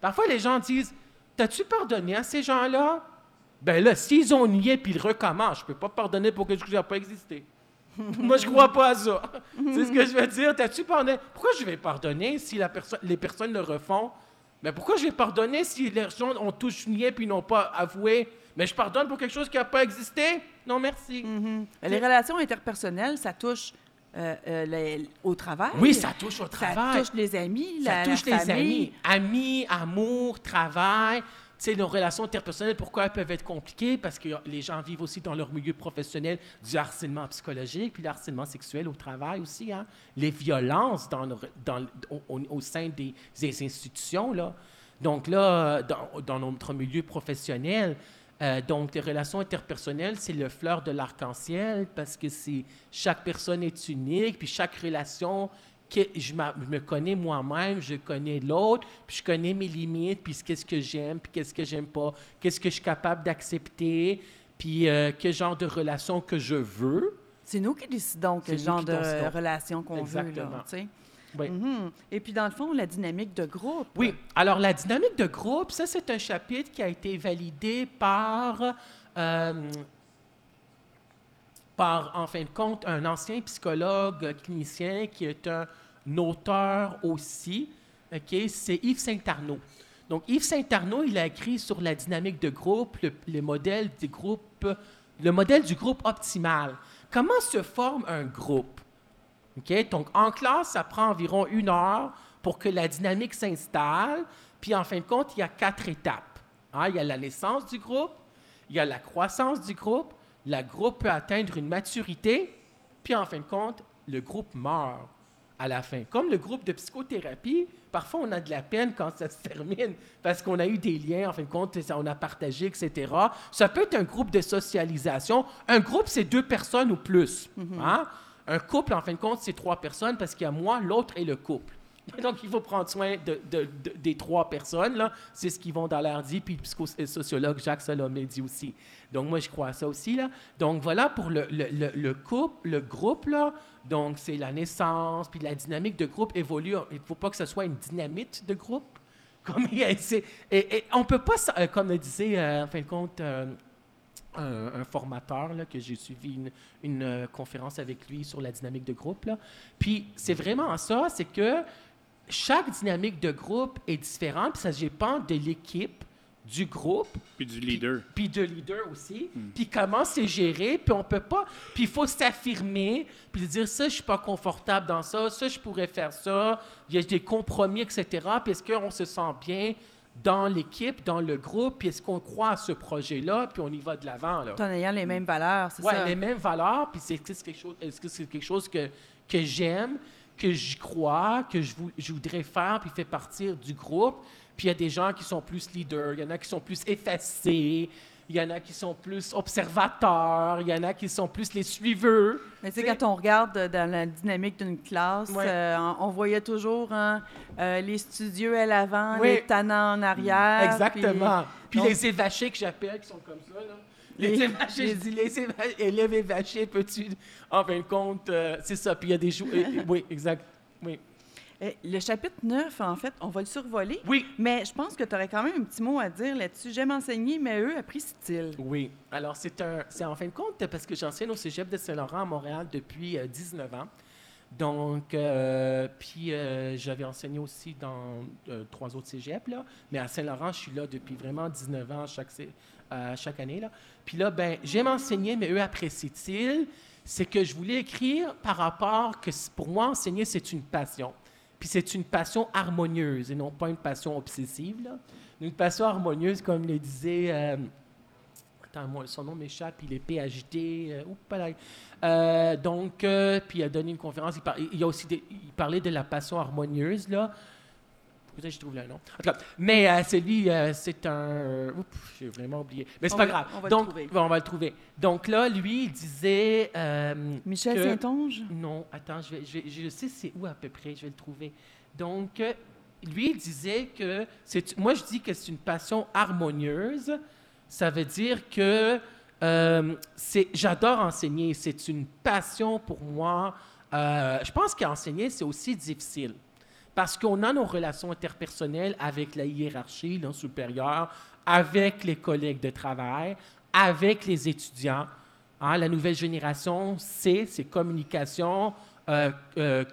Parfois, les gens disent T'as-tu pardonné à ces gens-là? Ben là, s'ils ont nié puis ils recommencent, je peux pas pardonner pour quelque chose qui n'a pas existé. *laughs* Moi, je crois pas à ça. C'est ce que je veux dire. T'as-tu pardonné? Pourquoi je vais pardonner si la perso- les personnes le refont? Mais pourquoi je vais pardonner si les gens ont tous nié puis n'ont pas avoué? Mais je pardonne pour quelque chose qui n'a pas existé? Non, merci. Les relations interpersonnelles, ça touche euh, euh, les- au travail. Oui, ça touche au Ça travail. touche les amis, Ça la, touche la les famille. amis. Amis, amour, travail. Sais, nos relations interpersonnelles, pourquoi elles peuvent être compliquées? Parce que les gens vivent aussi dans leur milieu professionnel du harcèlement psychologique, puis le harcèlement sexuel au travail aussi. Hein? Les violences dans dans- au, sein des, des institutions. Là. Donc là, dans, dans notre milieu professionnel, euh, donc les relations interpersonnelles, c'est le fleur de l'arc-en-ciel parce que chaque personne est unique, puis chaque relation que je, me connais moi-même, je connais l'autre, puis je connais mes limites, puis qu'est-ce que j'aime, puis qu'est-ce que j'aime pas, qu'est-ce que je suis capable d'accepter, puis euh, quel genre de relation que je veux. C'est nous qui décidons quel genre de décidons. relation qu'on veut. Là. Oui. Mhm. Et puis, dans le fond, la dynamique de groupe. Oui, alors la dynamique de groupe, ça c'est un chapitre qui a été validé par, euh, par, en fin de compte, un ancien psychologue clinicien qui est un auteur aussi, ok, c'est Yves Saint-Arnaud. Donc Yves Saint-Arnaud, il a écrit sur la dynamique de groupe, le, le modèle du groupe, le modèle du groupe optimal. Comment se forme un groupe? OK? Donc, en classe, ça prend environ une heure pour que la dynamique s'installe. Puis, en fin de compte, il y a quatre étapes. Hein, Il y a la naissance du groupe, il y a la croissance du groupe, le groupe peut atteindre une maturité, puis, en fin de compte, le groupe meurt à la fin. Comme le groupe de psychothérapie, parfois, on a de la peine quand ça se termine parce qu'on a eu des liens, en fin de compte, on a partagé, etc. Ça peut être un groupe de socialisation. Un groupe, c'est deux personnes ou plus. hein? Un couple, en fin de compte, c'est trois personnes parce qu'il y a moi, l'autre et le couple. *laughs* Donc, il faut prendre soin de, de- de- des trois personnes. C'est ce qu'ils vont dans l'air dit, puis le psychosociologue Jacques Salomé dit aussi. Donc, moi, je crois à ça aussi. Là. Donc, voilà pour le, le- le- le couple, le groupe. Là. Donc, c'est la naissance, puis la dynamique de groupe évolue. Il ne faut pas que ce soit une dynamite de groupe. *laughs* Comme, et, et on peut pas, euh, comme le disait, euh, en fin de compte, euh, un, formateur que j'ai suivi une, euh, conférence avec lui sur la dynamique de groupe. Là. Puis c'est vraiment ça, c'est que chaque dynamique de groupe est différente, puis ça dépend de l'équipe, du groupe, Puis du leader. puis de leader aussi, puis comment c'est géré, puis on peut pas, puis il faut s'affirmer, puis dire ça, je suis pas confortable dans ça, ça, je pourrais faire ça, il y a des compromis, etc. Puis est-ce qu'on se sent bien dans l'équipe, dans le groupe, puis est-ce qu'on croit à ce projet-là, puis on y va de l'avant, là? Tout en ayant les mêmes valeurs, c'est Ouais, ça. les mêmes valeurs, puis c'est est-ce que c'est quelque chose, est-ce que c'est quelque chose que, que j'aime, que j'y crois, que je, vou- je voudrais faire, puis fait partir du groupe. Puis il y a des gens qui sont plus leaders, il y en a qui sont plus effacés, il y en a qui sont plus observateurs, il y en a qui sont plus les suiveurs. Mais tu sais, quand on regarde dans la dynamique d'une classe, Ouais. euh, on, voyait toujours hein, euh, les studieux à l'avant, Oui. les tannants en arrière. Exactement. Puis, donc- les évachés que j'appelle, qui sont comme ça, là. Les, évachés, je dis les élèves évachés, peux-tu... En fin de compte, euh, c'est ça. Puis il y a des jours... euh, oui, exact. Oui. Euh, Le chapitre 9, en fait, on va le survoler. Oui. Mais je pense que tu aurais quand même un petit mot à dire là-dessus. J'aime enseigner, mais eux, apprécient-ils? Oui. Alors, c'est un, c'est en fin de compte parce que j'enseigne au cégep de Saint-Laurent à Montréal depuis euh, 19 ans. Donc, euh, puis euh, j'avais enseigné aussi dans trois autres cégeps, là. Mais à Saint-Laurent, je suis là depuis vraiment 19 ans chaque, euh, chaque année, là. Puis là, ben, j'aime enseigner, mais eux apprécient-ils? C'est que je voulais écrire par rapport que pour moi, enseigner, c'est une passion. Puis c'est une passion harmonieuse et non pas une passion obsessive, là. Une passion harmonieuse, comme le disait... euh, Attends, son nom m'échappe, il est PhD. Euh. Euh, donc, euh, puis il a donné une conférence. Il, a aussi il parlait de la passion harmonieuse, là. Écoutez, je trouve le nom. En tout cas, mais euh, celui, euh, c'est un. Oups, j'ai vraiment oublié. Mais c'est On pas va- grave. on va le Donc, trouver. bon, on va le trouver. Donc là, lui, il disait. euh, Michel que- Saint-Onge? Non, attends, je, vais, je, vais- je sais c'est où à peu près, je vais le trouver. Donc, euh, lui, il disait que. c'est Moi, je dis que c'est une passion harmonieuse. Ça veut dire que euh, c'est, j'adore enseigner. C'est une passion pour moi. Euh, je pense qu'enseigner, c'est aussi difficile. Parce qu'on a nos relations interpersonnelles avec la hiérarchie, le supérieur, avec les collègues de travail, avec les étudiants. Hein, la nouvelle génération, c'est, c'est communication, euh, euh,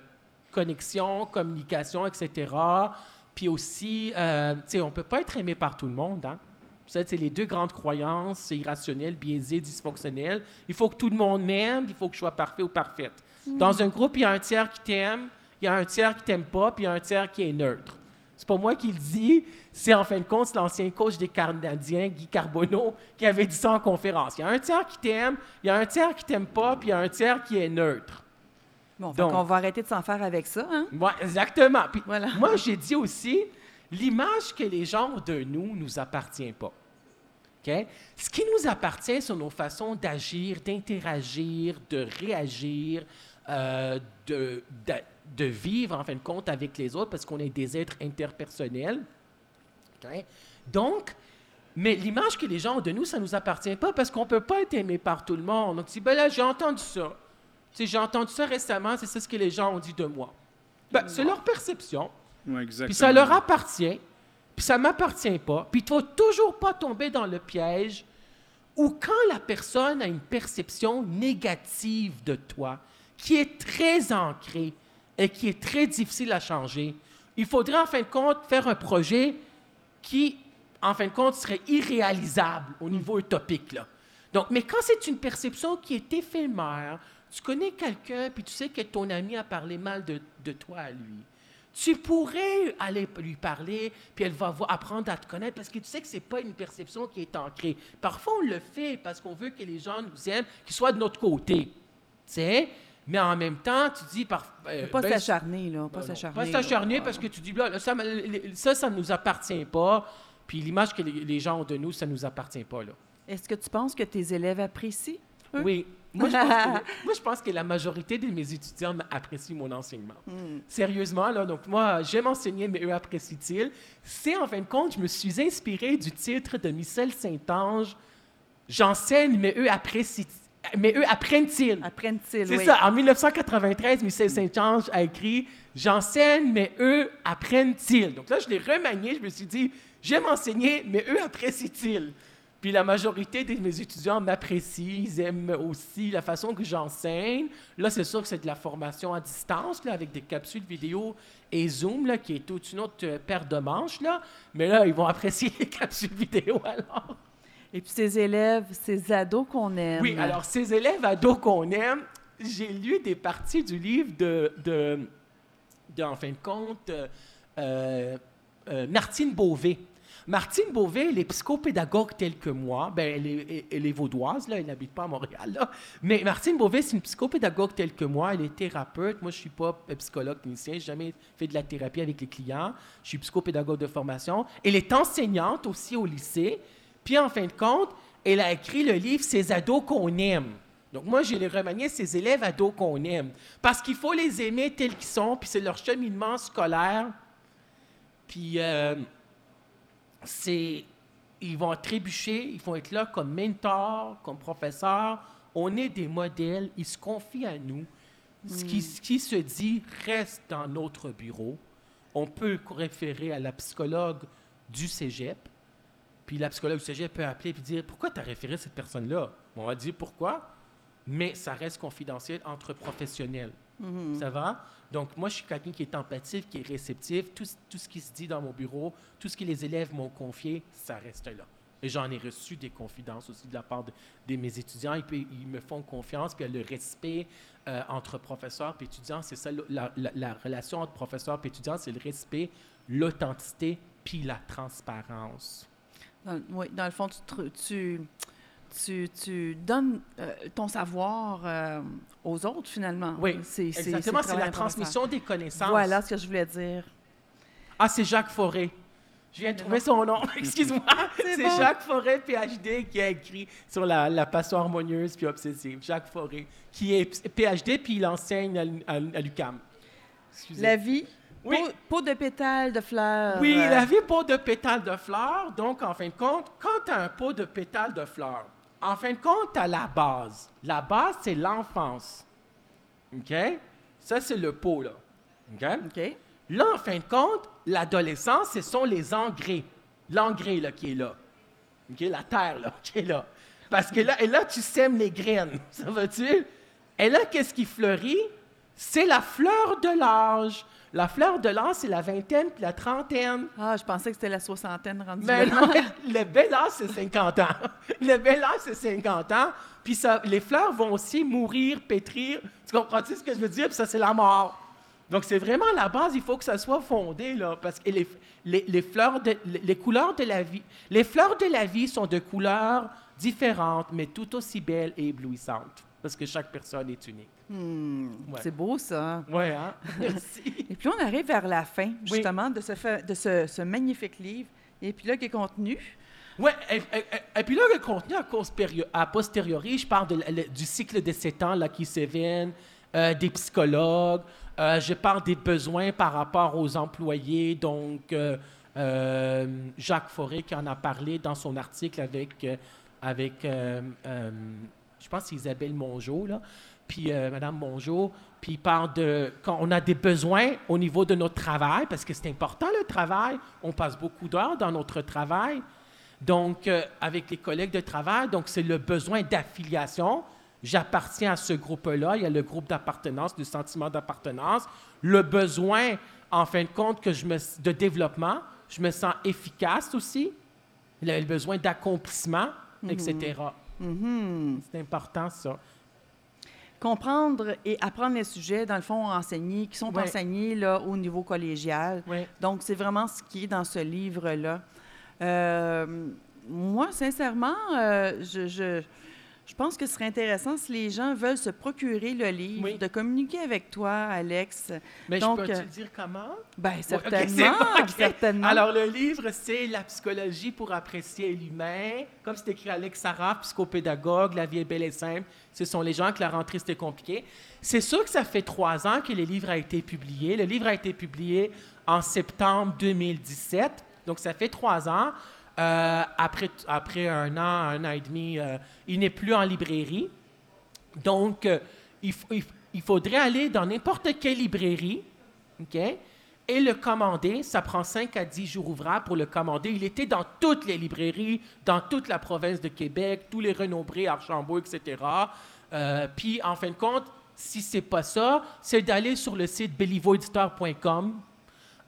connexion, communication, etc. Puis aussi, euh, on ne peut pas être aimé par tout le monde. Hein? C'est les deux grandes croyances irrationnelles, biaisées, dysfonctionnelles. Il faut que tout le monde m'aime, il faut que je sois parfait ou parfaite. Dans un groupe, il y a un tiers qui t'aime, il y a un tiers qui t'aime pas, puis il y a un tiers qui est neutre. C'est pas moi qui le dis, c'est en fin de compte l'ancien coach des Canadiens, Guy Carbonneau, qui avait dit ça en conférence. Il y a un tiers qui t'aime, il y a un tiers qui t'aime pas, puis il y a un tiers qui est neutre. Bon, Donc- qu'on va arrêter de s'en faire avec ça, hein? Ouais, exactement. Puis Voilà. moi, j'ai dit aussi, l'image que les gens ont de nous nous appartient pas. OK? Ce qui nous appartient, c'est nos façons d'agir, d'interagir, de réagir, euh, de, de, de vivre, en fin de compte, avec les autres, parce qu'on est des êtres interpersonnels. Donc, mais l'image que les gens ont de nous, ça ne nous appartient pas parce qu'on ne peut pas être aimé par tout le monde. Donc, tu dis, ben là, j'ai entendu ça. Tu sais, j'ai entendu ça récemment, c'est ça ce que les gens ont dit de moi. Ben, c'est leur perception, Ouais, exactement. puis ça leur appartient, puis ça m'appartient pas. Puis il ne faut toujours pas tomber dans le piège où quand la personne a une perception négative de toi, qui est très ancrée et qui est très difficile à changer, il faudrait en fin de compte faire un projet qui, en fin de compte, serait irréalisable au niveau utopique. Là. Donc, mais quand c'est une perception qui est éphémère, tu connais quelqu'un, puis tu sais que ton ami a parlé mal de, de toi à lui. Tu pourrais aller lui parler, puis elle va apprendre à te connaître parce que tu sais que c'est pas une perception qui est ancrée. Parfois, on le fait parce qu'on veut que les gens nous aiment, qu'ils soient de notre côté. Tu sais? Mais en même temps, tu dis par, euh, Pas ben, s'acharner, là. Pas non, s'acharner. Pas s'acharner parce que tu dis, là, ça, ça, ça ne nous appartient pas. Puis l'image que les, les gens ont de nous, ça ne nous appartient pas. Là. Est-ce que tu penses que tes élèves apprécient? eux? Oui. Moi je, pense que, *laughs* moi, je pense que la majorité de mes étudiants apprécient mon enseignement. Hmm. Sérieusement, là, donc moi, j'aime enseigner, mais eux apprécient-ils? C'est, en fin de compte, je me suis inspiré du titre de Michel Saint-Ange, « J'enseigne, mais eux apprécient mais eux apprennent-ils? Apprennent-ils, C'est oui. ça. En 1993, Michel Saint-Ange a écrit J'enseigne, mais eux apprennent-ils? Donc là, je l'ai remanié. Je me suis dit J'aime enseigner, mais eux apprécient-ils? Puis la majorité de mes étudiants m'apprécient. Ils aiment aussi la façon que j'enseigne. Là, c'est sûr que c'est de la formation à distance, là, avec des capsules vidéo et Zoom, là, qui est toute une autre paire de manches. Là. Mais là, ils vont apprécier *laughs* les capsules vidéo alors. Et puis ces élèves, ces ados qu'on aime. Oui, alors ces élèves ados qu'on aime, j'ai lu des parties du livre de, de, en fin de compte, euh, euh, euh, Martine Beauvais. Martine Beauvais, elle est psychopédagogue telle que moi. Ben, elle, est, elle est vaudoise, là, elle n'habite pas à Montréal. Là. Mais Martine Beauvais, c'est une psychopédagogue telle que moi. Elle est thérapeute. Moi, je ne suis pas psychologue clinicien. Je n'ai jamais fait de la thérapie avec les clients. Je suis psychopédagogue de formation. Elle est enseignante aussi au lycée. Puis, en fin de compte, elle a écrit le livre Ces ados qu'on aime. Donc, moi, j'ai les remanié ces élèves ados qu'on aime. Parce qu'il faut les aimer tels qu'ils sont, puis c'est leur cheminement scolaire. Puis, euh, c'est. Ils vont trébucher, ils vont être là comme mentors, comme professeurs. On est des modèles, ils se confient à nous. Ce, qui, ce qui se dit reste dans notre bureau. On peut référer à la psychologue du cégep. Puis la psychologue du cégep peut appeler et dire Pourquoi tu as référé cette personne-là? On va dire pourquoi, mais ça reste confidentiel entre professionnels. Ça va? Donc, moi, je suis quelqu'un qui est empathif, qui est réceptif. Tout, tout ce qui se dit dans mon bureau, tout ce que les élèves m'ont confié, ça reste là. Et j'en ai reçu des confidences aussi de la part de, de mes étudiants. Ils, me font confiance, puis le respect euh, entre professeurs et étudiants. C'est ça, la, la- la relation entre professeurs et étudiants, c'est le respect, l'authenticité, puis la transparence. Dans, oui, dans le fond, tu, tr- tu, tu, tu donnes euh, ton savoir euh, aux autres, finalement. Oui, c'est, Exactement, c'est la transmission des connaissances. Voilà ce que je voulais dire. Ah, c'est Jacques Forêt. Je viens de trouver son nom. *laughs* Excuse-moi. *laughs* C'est bon. Jacques Forêt, PhD, qui a écrit sur la, la passion harmonieuse puis obsessive. Jacques Forêt, qui est PhD puis il enseigne à, à- à. Excusez. La vie, Oui. peau, peau de pétales de fleurs. Oui, euh, la vie pot de pétales de fleurs. Donc, en fin de compte, quand tu as un pot de pétales de fleurs, en fin de compte, tu as la base. La base, c'est l'enfance. OK? Ça, c'est le pot, là. OK? OK. Là, en fin de compte, l'adolescence, ce sont les engrais. L'engrais, là, qui est là. OK? La terre, là, *laughs* qui est là. Parce que là, et là, tu sèmes les graines. *laughs* Ça va-tu? Et là, qu'est-ce qui fleurit? C'est la fleur de l'âge. La fleur de l'âge, c'est la vingtaine puis la trentaine. Ah, je pensais que c'était la soixantaine rendue Mais non, *laughs* le bel âge, c'est 50 ans. Le bel âge, c'est 50 ans. Puis ça, les fleurs vont aussi mourir, pétrir. Tu comprends-tu ce que je veux dire? Puis ça, c'est la mort. Donc, c'est vraiment la base. Il faut que ça soit fondé, là. Parce que les, les, les fleurs de, les, les couleurs de la vie... Les fleurs de la vie sont de couleurs différentes, mais tout aussi belles et éblouissantes. Parce que chaque personne est unique. Hmm, Ouais. C'est beau, ça. Ouais, hein? *laughs* Merci. Et puis, on arrive vers la fin, justement, de, ce, de ce, ce magnifique livre. Et puis là, qui est contenu? Oui, et, et- et- et puis là, le contenu à, posteriori, je parle de la- le- du cycle de sept ans là, qui s'éviennent, euh, des psychologues, euh, je parle des besoins par rapport aux employés, donc euh, Jacques Forêt qui en a parlé dans son article avec, avec je pense que c'est Isabelle Mongeau, là, puis euh, Madame Mongeau, puis il parle de quand on a des besoins au niveau de notre travail, parce que c'est important le travail, on passe beaucoup d'heures dans notre travail, donc euh, avec les collègues de travail, donc c'est le besoin d'affiliation. J'appartiens à ce groupe-là, il y a le groupe d'appartenance, le sentiment d'appartenance, le besoin, en fin de compte, que je me, de développement, je me sens efficace aussi, le, le besoin d'accomplissement, etc. Mhm. C'est important, ça. Comprendre et apprendre les sujets, dans le fond, enseignés, qui sont Ouais. enseignés là, au niveau collégial. Donc, c'est vraiment ce qui est dans ce livre-là. Euh, moi, sincèrement, euh, je, je, je pense que ce serait intéressant si les gens veulent se procurer le livre, Oui. de communiquer avec toi, Alex. Mais Donc, je peux euh, te dire comment? Ok, certainement, c'est *laughs* bon, ok. certainement. Alors, le livre, c'est La psychologie pour apprécier l'humain. Comme c'est écrit Alex Saraf, psychopédagogue, La vie est belle et simple. Ce sont les gens que la rentrée, c'était compliqué. C'est sûr que ça fait trois ans que le livre a été publié. Le livre a été publié en septembre 2017. Donc, ça fait trois ans. Euh, après, un an, un an et demi, euh, il n'est plus en librairie. Donc, euh, il, faudrait aller dans n'importe quelle librairie, OK? Et le commander. Ça prend 5 à 10 jours ouvrables pour le commander. Il était dans toutes les librairies, dans toute la province de Québec, tous les renombrés, Archambault, etc. Puis, en fin de compte, si c'est pas ça, c'est d'aller sur le site bellivoeditor.com,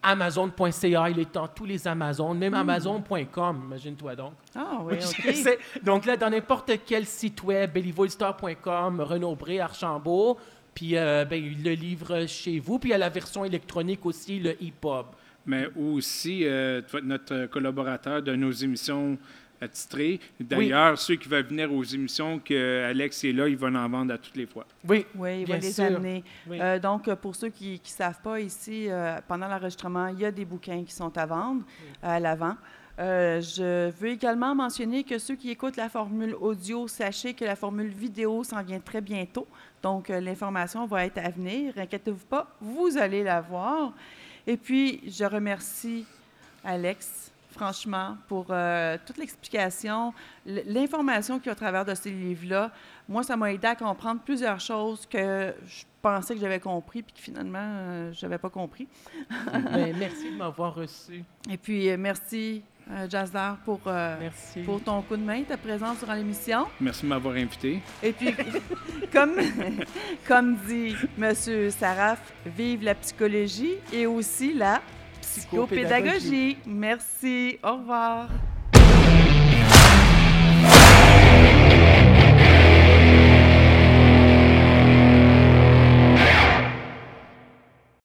amazon.ca, il est dans tous les Amazones, même amazon.com, imagine-toi donc. Ah oui. Donc là, dans n'importe quel site web, bellivoedstore.com, Renaud-Bré, Archambault, puis euh, ben, il le livre chez vous. Puis il y a la version électronique aussi, le EPUB. Mais aussi, euh, tu vas être notre collaborateur de nos émissions D'ailleurs, ceux qui veulent venir aux émissions que Alex est là, il va en vendre à toutes les fois. Oui, Oui, il bien va les sûr. amener. Oui. Euh, donc, pour ceux qui ne savent pas, ici, euh, pendant l'enregistrement, il y a des bouquins qui sont à vendre à l'avant. Euh, je veux également mentionner que ceux qui écoutent la formule audio, sachez que la formule vidéo s'en vient très bientôt. Donc, euh, l'information va être à venir. Inquiétez-vous pas, vous allez la voir. Et puis, je remercie Alex, franchement, pour euh, toute l'explication, l'information qu'il y a au travers de ces livres-là. Moi, ça m'a aidé à comprendre plusieurs choses que je pensais que j'avais compris, puis que finalement, euh, je n'avais pas compris. *laughs* Ben, merci de m'avoir reçu. Et puis, euh, merci, euh, Jazdar, pour, euh, Merci. pour ton coup de main, ta présence durant l'émission. Merci de m'avoir invité. Et puis, *laughs* comme, comme dit M. Saraf, vive la psychologie et aussi la psychopédagogie. Merci. Au revoir.